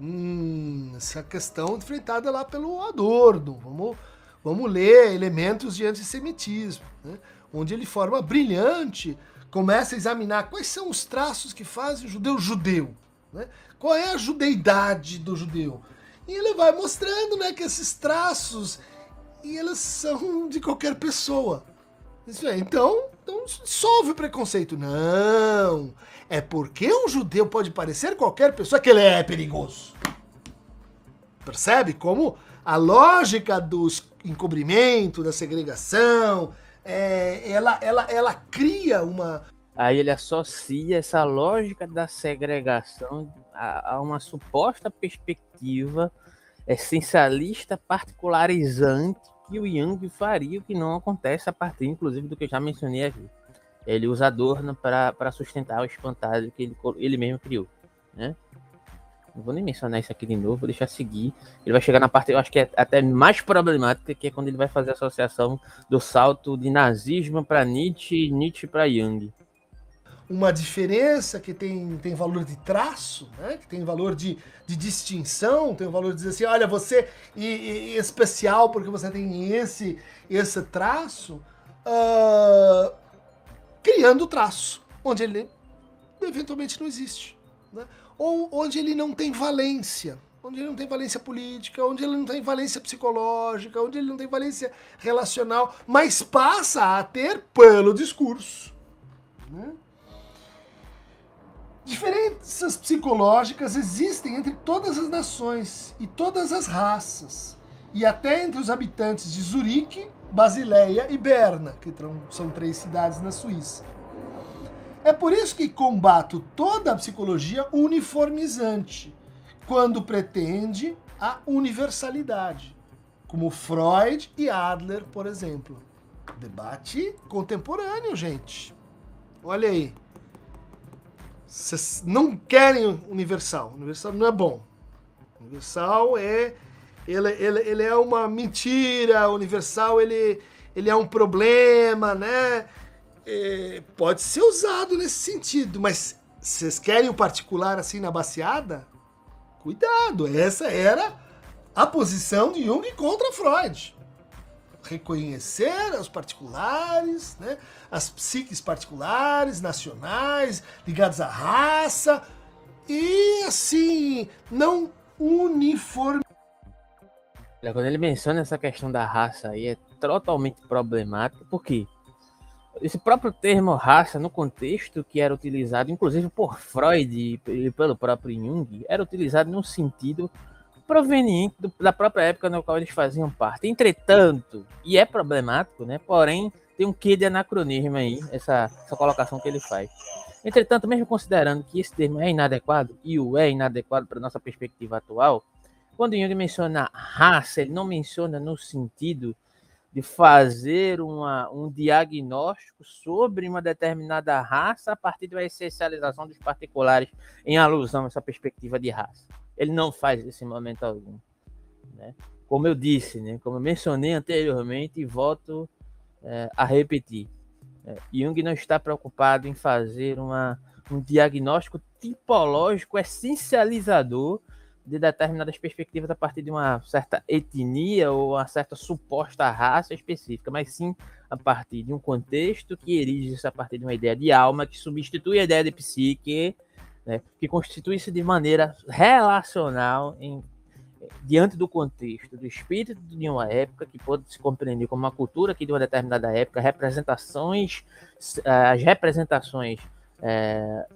Hum, essa questão enfrentada lá pelo Adorno. Vamos, vamos ler elementos de antissemitismo, né? onde ele forma brilhante, começa a examinar quais são os traços que fazem o judeu judeu. Né? Qual é a judeidade do judeu? E ele vai mostrando né, que esses traços e eles são de qualquer pessoa. É, então, então solve o preconceito. Não. É porque um judeu pode parecer qualquer pessoa que ele é perigoso. Percebe como a lógica do encobrimento, da segregação, é, ela, ela, ela cria uma. Aí ele associa essa lógica da segregação a, a uma suposta perspectiva essencialista particularizante que o Young faria, o que não acontece a partir, inclusive, do que eu já mencionei aqui. Ele usa Adorno para sustentar o espantalho que ele, ele mesmo criou, né? Não vou nem mencionar isso aqui de novo, vou deixar seguir. Ele vai chegar na parte, eu acho que é até mais problemática, que é quando ele vai fazer a associação do salto de nazismo para Nietzsche e Nietzsche para Jung uma diferença que tem, tem valor de traço, né? que tem valor de, de distinção, tem valor de dizer assim, olha, você é especial porque você tem esse, esse traço, uh, criando traço, onde ele eventualmente não existe. Né? Ou onde ele não tem valência, onde ele não tem valência política, onde ele não tem valência psicológica, onde ele não tem valência relacional, mas passa a ter pelo discurso. Né? Diferenças psicológicas existem entre todas as nações e todas as raças, e até entre os habitantes de Zurique, Basileia e Berna, que são três cidades na Suíça. É por isso que combato toda a psicologia uniformizante, quando pretende a universalidade, como Freud e Adler, por exemplo. Debate contemporâneo, gente. Olha aí. Vocês não querem Universal. Universal não é bom. Universal é. Ele, ele, ele é uma mentira. Universal ele, ele é um problema, né? É, pode ser usado nesse sentido, mas vocês querem o particular assim na baseada? Cuidado, essa era a posição de Jung contra Freud reconhecer os particulares, né? as psiques particulares, nacionais, ligadas à raça, e assim, não uniforme. Quando ele menciona essa questão da raça aí, é totalmente problemático, porque esse próprio termo raça, no contexto que era utilizado, inclusive por Freud e pelo próprio Jung, era utilizado num sentido proveniente do, da própria época na qual eles faziam parte. Entretanto, e é problemático, né? Porém, tem um quê de anacronismo aí, essa, essa colocação que ele faz. Entretanto, mesmo considerando que esse termo é inadequado, e o é inadequado para nossa perspectiva atual, quando Jung menciona raça, ele não menciona no sentido de fazer uma, um diagnóstico sobre uma determinada raça a partir da essencialização dos particulares em alusão a essa perspectiva de raça ele não faz esse momento algum. Né? Como eu disse, né? como eu mencionei anteriormente e volto é, a repetir, é, Jung não está preocupado em fazer uma, um diagnóstico tipológico essencializador de determinadas perspectivas a partir de uma certa etnia ou uma certa suposta raça específica, mas sim a partir de um contexto que erige-se a partir de uma ideia de alma que substitui a ideia de psique né, que constitui-se de maneira relacional em, diante do contexto do espírito de uma época, que pode se compreender como uma cultura que de uma determinada época, representações, eh, as representações é,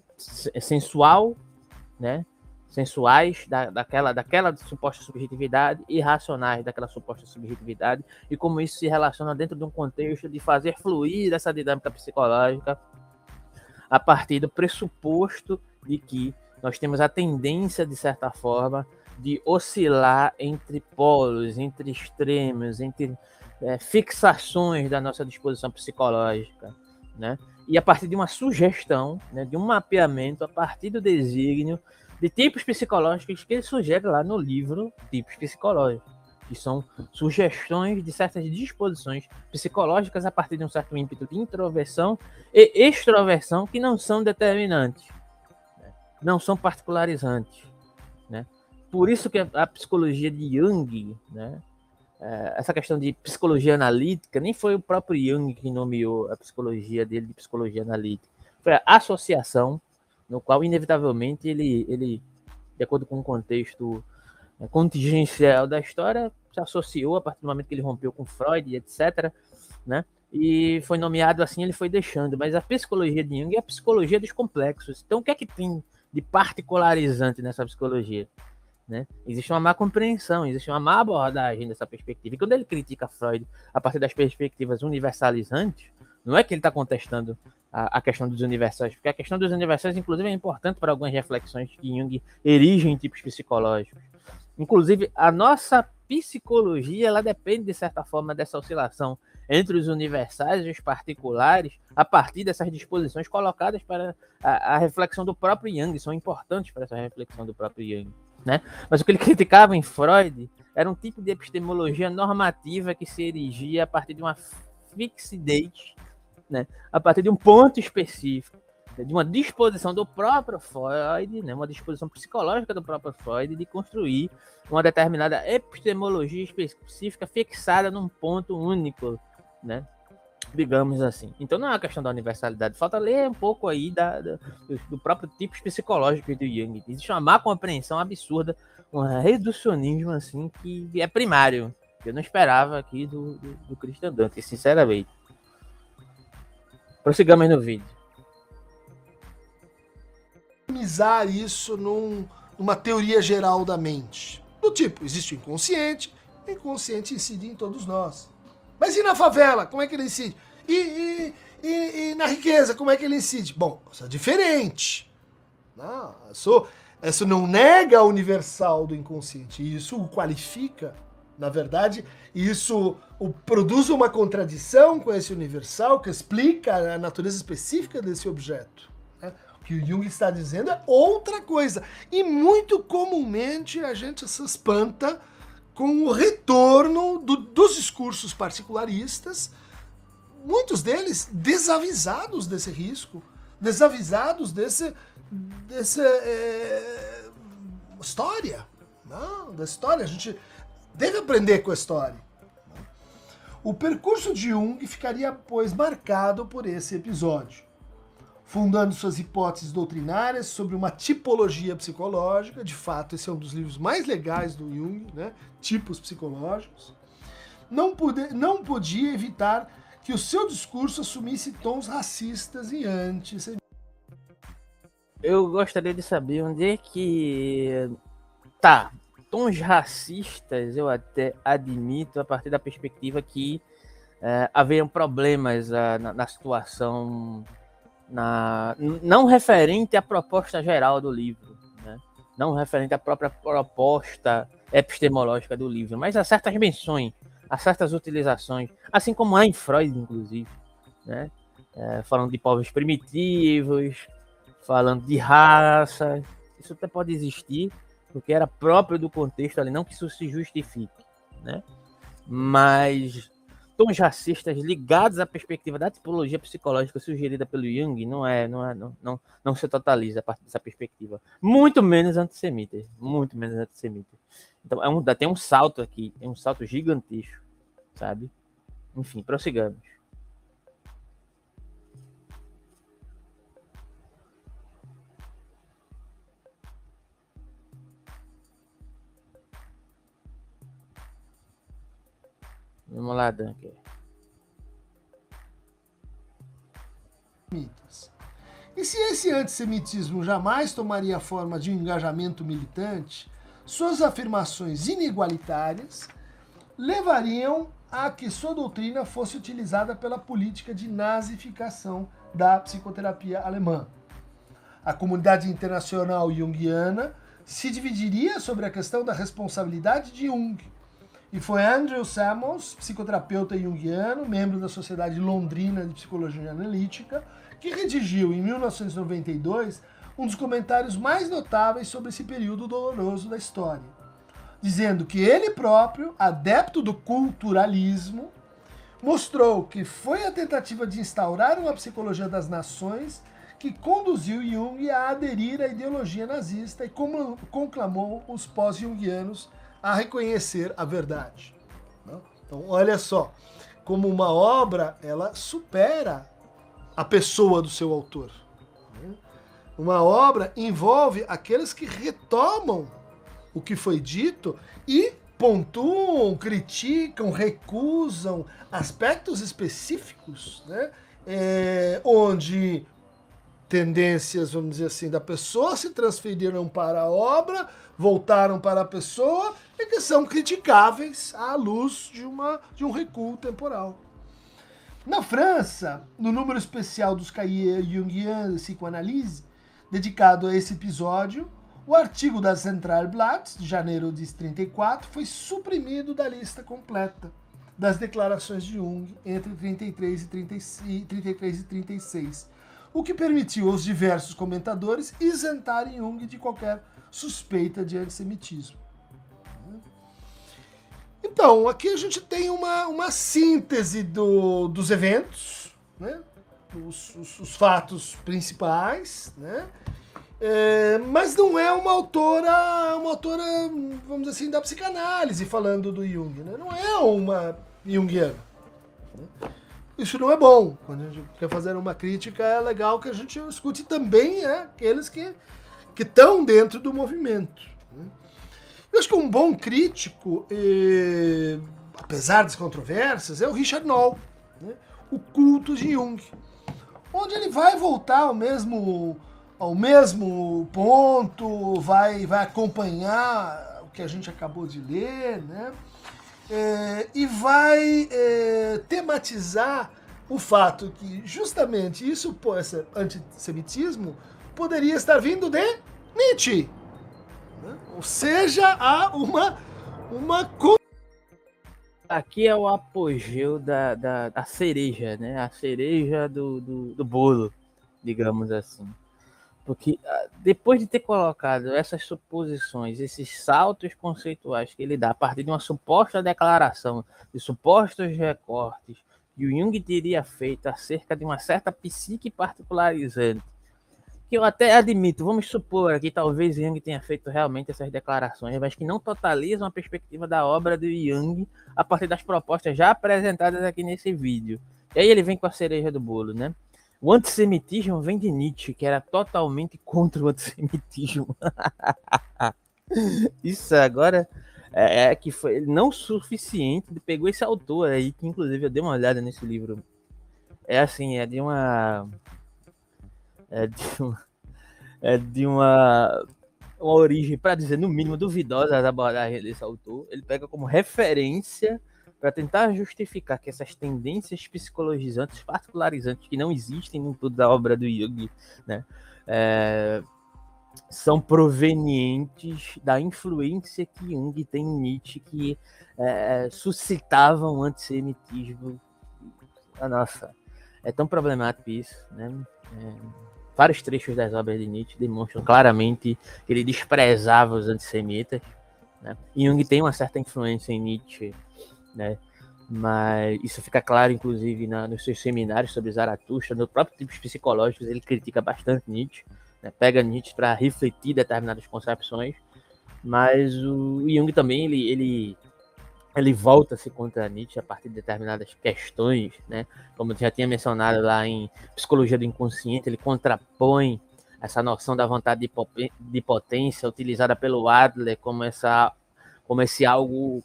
sensual, né, sensuais da, daquela, daquela suposta subjetividade e racionais daquela suposta subjetividade, e como isso se relaciona dentro de um contexto de fazer fluir essa dinâmica psicológica a partir do pressuposto de que nós temos a tendência, de certa forma, de oscilar entre polos, entre extremos, entre é, fixações da nossa disposição psicológica, né? E a partir de uma sugestão, né, de um mapeamento, a partir do desígnio de tipos psicológicos que ele sugere lá no livro Tipos Psicológicos, que são sugestões de certas disposições psicológicas a partir de um certo ímpeto de introversão e extroversão que não são determinantes, né? não são particularizantes. Né? Por isso que a, psicologia de Jung, né? É, essa questão de psicologia analítica, nem foi o próprio Jung que nomeou a psicologia dele de psicologia analítica, foi a associação, no qual, inevitavelmente, ele, ele de acordo com o contexto é, contingencial da história, se associou a partir do momento que ele rompeu com Freud, etc. Né? E foi nomeado assim, ele foi deixando. Mas a psicologia de Jung é a psicologia dos complexos. Então, o que é que tem de particularizante nessa psicologia? Né? Existe uma má compreensão, existe uma má abordagem dessa perspectiva. E quando ele critica Freud a partir das perspectivas universalizantes, não é que ele está contestando a, a, questão dos universais, porque a questão dos universais, inclusive, é importante para algumas reflexões que Jung erige em tipos psicológicos. Inclusive, a nossa psicologia ela depende, de certa forma, dessa oscilação entre os universais e os particulares, a partir dessas disposições colocadas para a, a reflexão do próprio Jung, são importantes para essa reflexão do próprio Jung. Né? Mas o que ele criticava em Freud era um tipo de epistemologia normativa que se erigia a partir de uma fixidez, né? a partir de um ponto específico de uma disposição do próprio Freud, né, uma disposição psicológica do próprio Freud de construir uma determinada epistemologia específica fixada num ponto único, né? Digamos assim. Então não é uma questão da universalidade. Falta ler um pouco aí da, da do próprio tipo psicológico do Jung. Existe uma má compreensão absurda, um reducionismo assim que é primário. Eu não esperava aqui do, do, do Christian Dante, sinceramente. Prossigamos no vídeo minimizar isso num, numa teoria geral da mente. Do tipo, existe o inconsciente, o inconsciente incide em todos nós. Mas e na favela? Como é que ele incide? E, e, e, e na riqueza, como é que ele incide? Bom, isso é diferente. Não, isso, isso não nega a universal do inconsciente, isso o qualifica. Na verdade, isso produz uma contradição com esse universal que explica a natureza específica desse objeto que o Jung está dizendo é outra coisa. E muito comumente a gente se espanta com o retorno do, dos discursos particularistas, muitos deles desavisados desse risco, desavisados desse, desse é, história, não, da história. A gente deve aprender com a história. O percurso de Jung ficaria, pois, marcado por esse episódio fundando suas hipóteses doutrinárias sobre uma tipologia psicológica. De fato, esse é um dos livros mais legais do Jung, né? Tipos psicológicos. Não, pude, não podia evitar que o seu discurso assumisse tons racistas e anti Eu gostaria de saber onde é que. Tá, tons racistas eu até admito a partir da perspectiva que é, haveriam problemas uh, na, na situação na, não referente à proposta geral do livro, né? não referente à própria proposta epistemológica do livro, mas a certas menções, a certas utilizações, assim como há em Freud, inclusive, né? É, falando de povos primitivos, falando de raça, isso até pode existir, porque era próprio do contexto ali, não que isso se justifique, né? Mas tons racistas ligados à perspectiva da tipologia psicológica sugerida pelo Jung não é, não é, não, não, não se totaliza a partir dessa perspectiva. Muito menos antissemita, muito menos antissemita. Então é um, tem um salto aqui, tem um salto gigantesco, sabe? Enfim, prossigamos. Vamos lá, Dunker. E se esse antissemitismo jamais tomaria forma de um engajamento militante, suas afirmações inigualitárias levariam a que sua doutrina fosse utilizada pela política de nazificação da psicoterapia alemã. A comunidade internacional junguiana se dividiria sobre a questão da responsabilidade de Jung e foi Andrew Samuels, psicoterapeuta junguiano, membro da Sociedade Londrina de Psicologia Analítica, que redigiu em 1992 um dos comentários mais notáveis sobre esse período doloroso da história. dizendo que ele próprio, adepto do culturalismo, mostrou que foi a tentativa de instaurar uma psicologia das nações que conduziu Jung a aderir à ideologia nazista e conclamou os pós-jungianos a reconhecer a verdade. Então, olha só, como uma obra, ela supera a pessoa do seu autor. Uma obra envolve aqueles que retomam o que foi dito e pontuam, criticam, recusam aspectos específicos, né? É, onde tendências, vamos dizer assim, da pessoa se transferiram para a obra, voltaram para a pessoa e que são criticáveis à luz de, uma, de um recuo temporal. Na França, no número especial dos Cahiers Jungiens de Psychanalyse, dedicado a esse episódio, o artigo da Central Blatt, de janeiro de 34, foi suprimido da lista completa das declarações de Jung entre 33 e, 33 e 36, o que permitiu aos diversos comentadores isentarem Jung de qualquer suspeita de antissemitismo. Então, aqui a gente tem uma, uma síntese do, dos eventos, né? os, os, os fatos principais, né? É, mas não é uma autora, uma autora, vamos dizer assim, da psicanálise falando do Jung, né? Não é uma Jungiana. Né? Isso não é bom. Quando a gente quer fazer uma crítica, é legal que a gente escute também né, aqueles que estão dentro do movimento. Né? Eu acho que um bom crítico, apesar das controvérsias, é o Richard Knoll, né? o culto de Jung, onde ele vai voltar ao mesmo ao mesmo ponto, vai, vai acompanhar o que a gente acabou de ler, né? É, e vai é, tematizar o fato que justamente isso, esse antissemitismo, poderia estar vindo de Nietzsche. Né? Ou seja, há uma, uma. Aqui é o apogeu da, da, da cereja, né? A cereja do, do, do bolo, digamos assim. Porque ah, depois de ter colocado essas suposições, esses saltos conceituais que ele dá a partir de uma suposta declaração, de supostos recortes que o Jung teria feito acerca de uma certa psique particularizante, que eu até admito, vamos supor que talvez Jung tenha feito realmente essas declarações, mas que não totalizam a perspectiva da obra do Jung a partir das propostas já apresentadas aqui nesse vídeo. E aí ele vem com a cereja do bolo, né? O antissemitismo vem de Nietzsche, que era totalmente contra o antissemitismo. Isso agora é, é, que foi não suficiente. Pegou esse autor aí, que inclusive eu dei uma olhada nesse livro. É assim, é de uma. É de uma. É de uma, uma origem, para dizer no mínimo, duvidosa as abordagens desse autor. Ele pega como referência para tentar justificar que essas tendências psicologizantes, particularizantes, que não existem em toda a obra do Jung, né, é, são provenientes da influência que Jung tem em Nietzsche, que é, suscitava um antissemitismo. Nossa, é tão problemático isso, né? É, vários trechos das obras de Nietzsche demonstram claramente que ele desprezava os antissemitas. Né? E Jung tem uma certa influência em Nietzsche né? Mas isso fica claro, inclusive, na, nos seus seminários sobre Zaratustra, no próprio tipos psicológicos, ele critica bastante Nietzsche, né? pega Nietzsche para refletir determinadas concepções, mas o Jung também, ele, ele, ele volta-se contra Nietzsche a partir de determinadas questões, né? como eu já tinha mencionado lá em Psicologia do Inconsciente, ele contrapõe essa noção da vontade de potência utilizada pelo Adler como essa como esse algo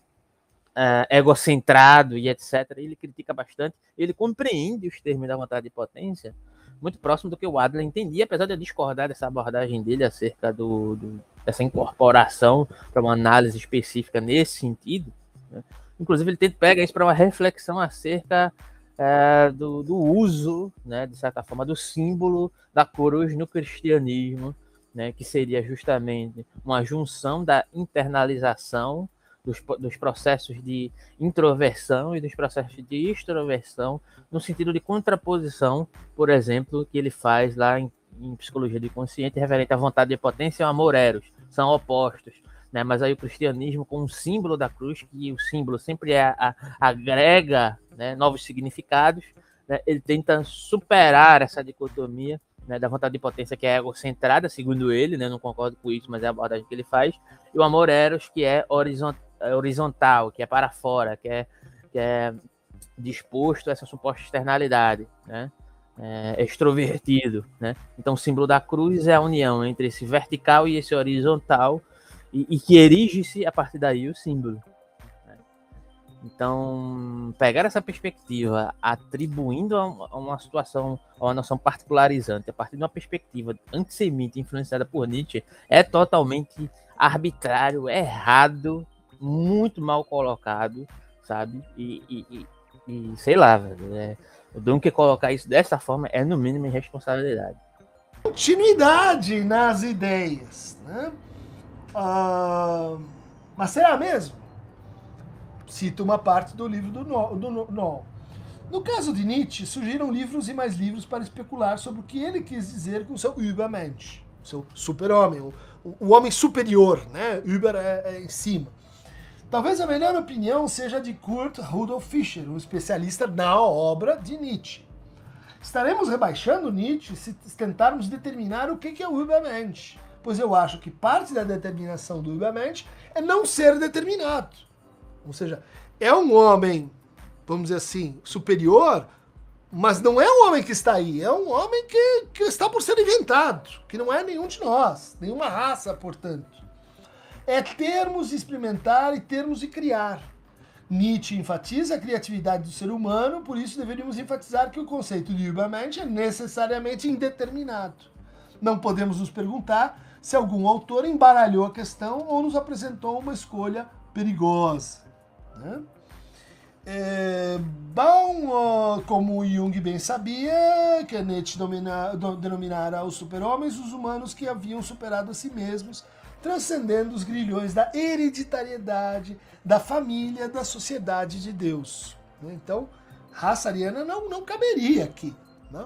uh, egocentrado e etc. Ele critica bastante, ele compreende os termos da vontade de potência muito próximo do que o Adler entendia, apesar de eu discordar dessa abordagem dele acerca do, do dessa incorporação para uma análise específica nesse sentido. Né? Inclusive, ele tenta pega isso para uma reflexão acerca é, do, do, uso, né, de certa forma, do símbolo da cruz no cristianismo, né, que seria justamente uma junção da internalização dos, dos processos de introversão e dos processos de extroversão, no sentido de contraposição, por exemplo, que ele faz lá em, em Psicologia do Inconsciente, referente à vontade de potência e ao amor eros, são opostos. né? Mas aí o cristianismo com o símbolo da cruz, que o símbolo sempre é, a, agrega né, novos significados, né? ele tenta superar essa dicotomia né, da vontade de potência que é egocentrada, segundo ele, né? Não concordo com isso, mas é a abordagem que ele faz. E o amor eros, que é horizontal, que é para fora, que é, que é disposto a essa suposta externalidade, né? É, extrovertido, né? Então o símbolo da cruz é a união entre esse vertical e esse horizontal e, e que erige-se a partir daí o símbolo. Né? Então pegar essa perspectiva, atribuindo a uma situação, a uma noção particularizante, a partir de uma perspectiva antissemita influenciada por Nietzsche, é totalmente arbitrário, errado, muito mal colocado, sabe? E, e, e, e sei lá, velho. É, o Dunker colocar isso dessa forma é, no mínimo, irresponsabilidade. Continuidade nas ideias, né? Uh, mas será mesmo? Cito uma parte do livro do. Do no, no caso de Nietzsche, surgiram livros e mais livros para especular sobre o que ele quis dizer com seu Übermensch, seu super-homem, o, o, homem superior, né? Über é, é em cima. Talvez a melhor opinião seja de Kurt Rudolf Fischer, um especialista na obra de Nietzsche. Estaremos rebaixando Nietzsche se tentarmos determinar o que é o Übermensch, pois eu acho que parte da determinação do Übermensch é não ser determinado. Ou seja, é um homem, vamos dizer assim, superior, mas não é um homem que está aí, é um homem que, que está por ser inventado, que não é nenhum de nós, nenhuma raça, portanto é termos de experimentar e termos de criar. Nietzsche enfatiza a criatividade do ser humano, por isso deveríamos enfatizar que o conceito de Übermensch é necessariamente indeterminado. Não podemos nos perguntar se algum autor embaralhou a questão ou nos apresentou uma escolha perigosa. Né? É, bom, como Jung bem sabia, que Nietzsche domina, denominara os super-homens os humanos que haviam superado a si mesmos transcendendo os grilhões da hereditariedade, da família, da sociedade de Deus. Né? Então, raça ariana não, não caberia aqui. Né?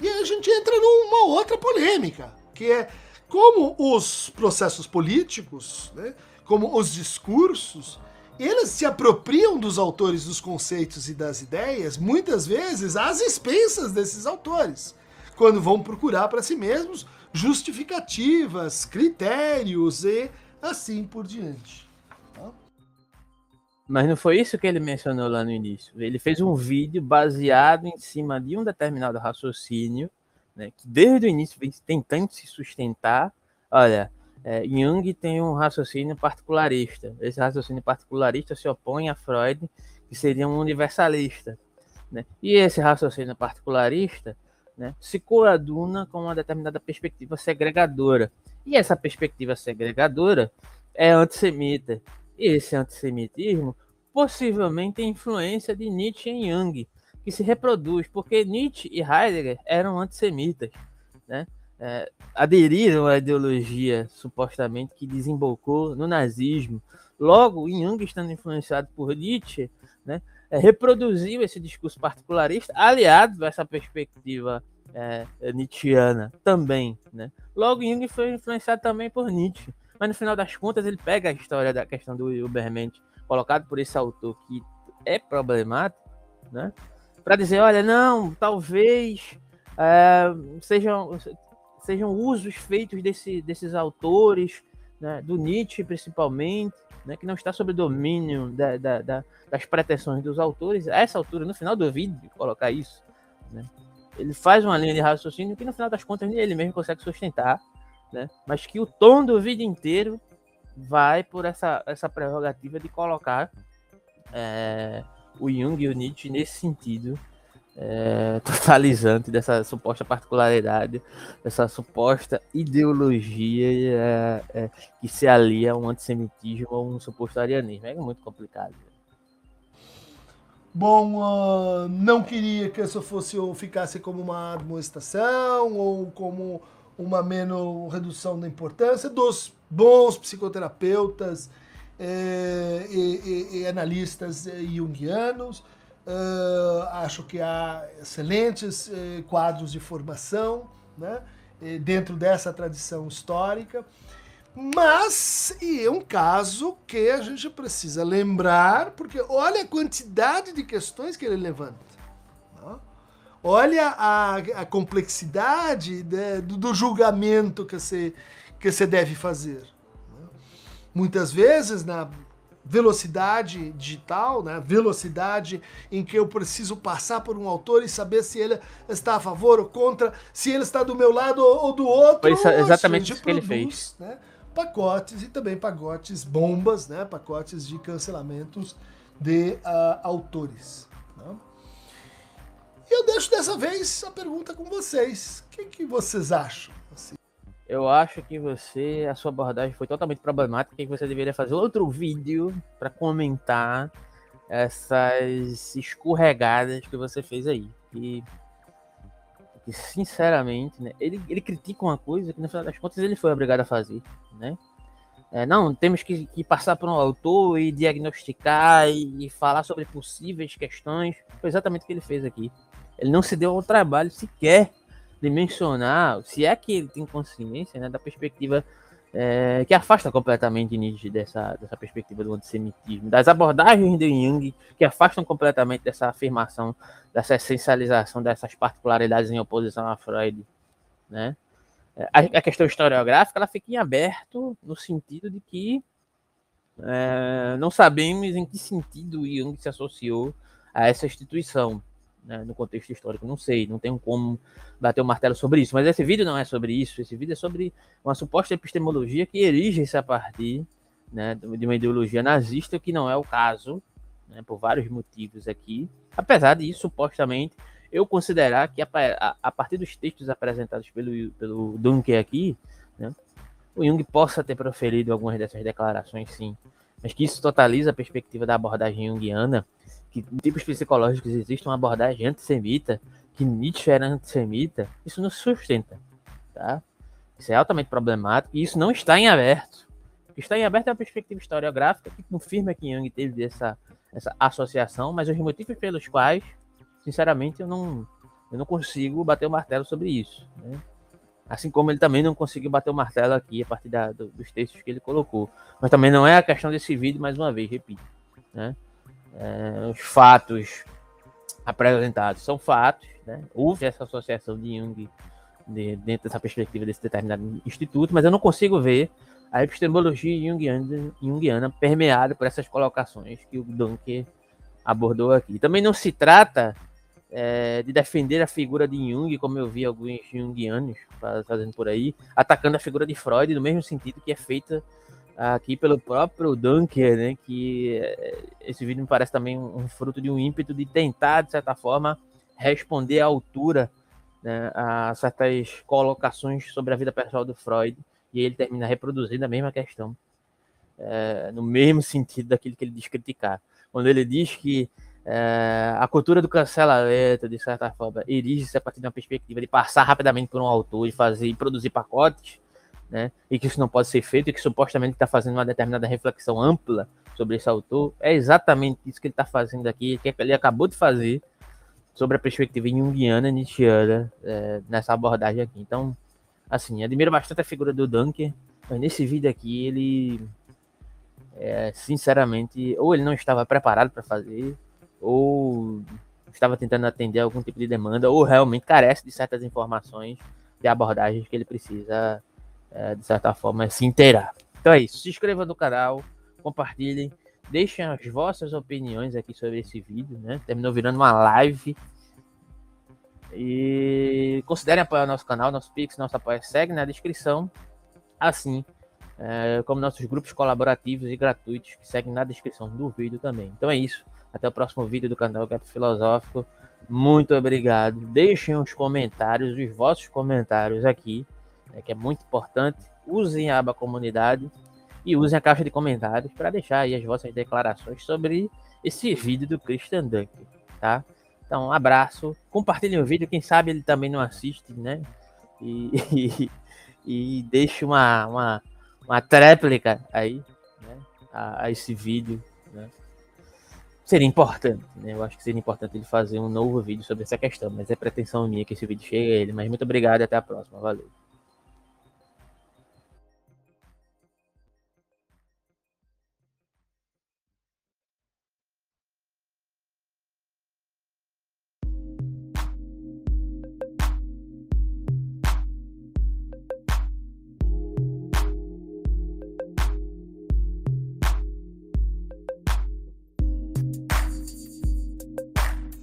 E aí a gente entra numa outra polêmica, que é como os processos políticos, né, como os discursos, eles se apropriam dos autores dos conceitos e das ideias, muitas vezes às expensas desses autores, quando vão procurar para si mesmos justificativas, critérios e assim por diante. Tá? Mas não foi isso que ele mencionou lá no início. Ele fez um vídeo baseado em cima de um determinado raciocínio, né, que desde o início vem tentando se sustentar. Olha, é, Jung tem um raciocínio particularista. Esse raciocínio particularista se opõe a Freud, que seria um universalista. Né? E esse raciocínio particularista né, se coaduna com uma determinada perspectiva segregadora. E essa perspectiva segregadora é antissemita. E esse antissemitismo possivelmente tem influência de Nietzsche em Jung, que se reproduz, porque Nietzsche e Heidegger eram antissemitas, né? É, aderiram à ideologia supostamente que desembocou no nazismo. Logo, Jung, estando influenciado por Nietzsche, né, é, reproduziu esse discurso particularista, aliado a essa perspectiva é, Nietzscheana também. Né? Logo, Jung foi influenciado também por Nietzsche, mas no final das contas ele pega a história da questão do Ubermensch, colocado por esse autor que é problemático, né? para dizer, olha, não, talvez é, sejam, sejam usos feitos desse, desses autores, né, do Nietzsche principalmente, né, que não está sob domínio da, da, da, das pretensões dos autores, a essa altura, no final do vídeo, colocar isso. Né? Ele faz uma linha de raciocínio que, no final das contas, nem ele mesmo consegue sustentar, né? mas que o tom do vídeo inteiro vai por essa, essa prerrogativa de colocar é, o Jung e o Nietzsche nesse sentido é, totalizante dessa suposta particularidade, dessa suposta ideologia é, é, que se alia a um antissemitismo ou um suposto arianismo. É muito complicado. Bom, uh, não queria que isso fosse ou ficasse como uma admoestação ou como uma menos redução da importância dos bons psicoterapeutas eh, e, e, e, analistas junguianos Uh, acho que há excelentes uh, quadros de formação né, dentro dessa tradição histórica, Mas e é um caso que a gente precisa lembrar, porque olha a quantidade de questões que ele levanta. Olha a, a complexidade de, do, do, julgamento que você, que deve fazer. Muitas vezes, na velocidade digital, né? velocidade em que eu preciso passar por um autor e saber se ele está a favor ou contra, se ele está do meu lado ou do outro. Foi isso, exatamente isso que ele fez. Né? Pacotes e também pacotes bombas, né? pacotes de cancelamentos de uh, autores. Né? E eu deixo dessa vez a pergunta com vocês. O que, que vocês acham? Eu acho que você, a sua abordagem foi totalmente problemática e que você deveria fazer outro vídeo para comentar essas escorregadas que você fez aí. E, e sinceramente, né, ele, ele critica uma coisa que no final das contas ele foi obrigado a fazer, né? É, não, temos que, que, passar por um autor e diagnosticar e, e falar sobre possíveis questões. Foi exatamente o que ele fez aqui. Ele não se deu ao trabalho sequer de mencionar, se é que ele tem consciência, né, da perspectiva é, que afasta completamente Nietzsche dessa, dessa perspectiva do antissemitismo, das abordagens de Jung que afastam completamente dessa afirmação, dessa essencialização dessas particularidades em oposição a Freud, né? A, a questão historiográfica ela fica em aberto no sentido de que é, não sabemos em que sentido Jung se associou a essa instituição né, no contexto histórico. Não sei, não tenho como bater o martelo sobre isso. Mas esse vídeo não é sobre isso. Esse vídeo é sobre uma suposta epistemologia que erige-se a partir né, de uma ideologia nazista, que não é o caso, né, por vários motivos aqui. Apesar de supostamente, eu considerar que a, a, a partir dos textos apresentados pelo, pelo Dunker aqui, né, o Jung possa ter proferido algumas dessas declarações, sim, mas que isso totaliza a perspectiva da abordagem junguiana que tipos psicológicos existe uma abordagem antissemita, que Nietzsche era antissemita, isso não se sustenta, tá? Isso é altamente problemático e isso não está em aberto. O que está em aberto é a perspectiva historiográfica que confirma que Jung teve essa, essa associação, mas os motivos pelos quais, sinceramente, eu não, eu não consigo bater o martelo sobre isso. Né? Assim como ele também não conseguiu bater o martelo aqui a partir da, do, dos textos que ele colocou. Mas também não é a questão desse vídeo, mais uma vez, repito. Né? É, os fatos apresentados são fatos, né? houve essa associação de Jung de, dentro dessa perspectiva desse determinado instituto, mas eu não consigo ver a epistemologia junguiana, permeada por essas colocações que o Dunker abordou aqui. Também não se trata é, de defender a figura de Jung, como eu vi alguns junguianos fazendo por aí, atacando a figura de Freud no mesmo sentido que é feita aqui pelo próprio Dunker, né, que eh, esse vídeo me parece também um, fruto de um ímpeto de tentar, de certa forma, responder à altura né, a certas colocações sobre a vida pessoal do Freud, e ele termina reproduzindo a mesma questão, é, no mesmo sentido daquilo que ele diz criticar. Quando ele diz que é, a cultura do cancelamento, de certa forma, erige-se a partir de uma perspectiva de passar rapidamente por um autor e fazer e produzir pacotes, né? E que isso não pode ser feito e que supostamente está fazendo uma determinada reflexão ampla sobre esse autor, é exatamente isso que ele está fazendo aqui, que ele acabou de fazer sobre a perspectiva junguiana nietzscheana é, nessa abordagem aqui. Então, assim, admiro bastante a figura do Dunker, mas nesse vídeo aqui ele, é, sinceramente, ou ele não estava preparado para fazer, ou estava tentando atender algum tipo de demanda, ou realmente carece de certas informações de abordagens que ele precisa é, de certa forma, se inteirar. Então é isso. Se inscrevam no canal, compartilhem, deixem as vossas opiniões aqui sobre esse vídeo, né? Terminou virando uma live. E considerem apoiar nosso canal, nosso Pix, nosso apoio segue na descrição. Assim é, como nossos grupos colaborativos e gratuitos que seguem na descrição do vídeo também. Então é isso. Até o próximo vídeo do canal Gap Filosófico. Muito obrigado. Deixem os comentários, os vossos comentários aqui né, que é muito importante. Usem a aba comunidade e usem a caixa de comentários para deixar aí as vossas declarações sobre esse vídeo do Christian Dunker, tá? Então, um abraço, compartilhem o vídeo, quem sabe ele também não assiste, né? E, e, e deixe uma, uma, uma tréplica aí, né? A, a, esse vídeo, né? Seria importante, né? Eu acho que seria importante ele fazer um novo vídeo sobre essa questão, mas é pretensão minha que esse vídeo chegue a ele. Mas muito obrigado e até a próxima. Valeu.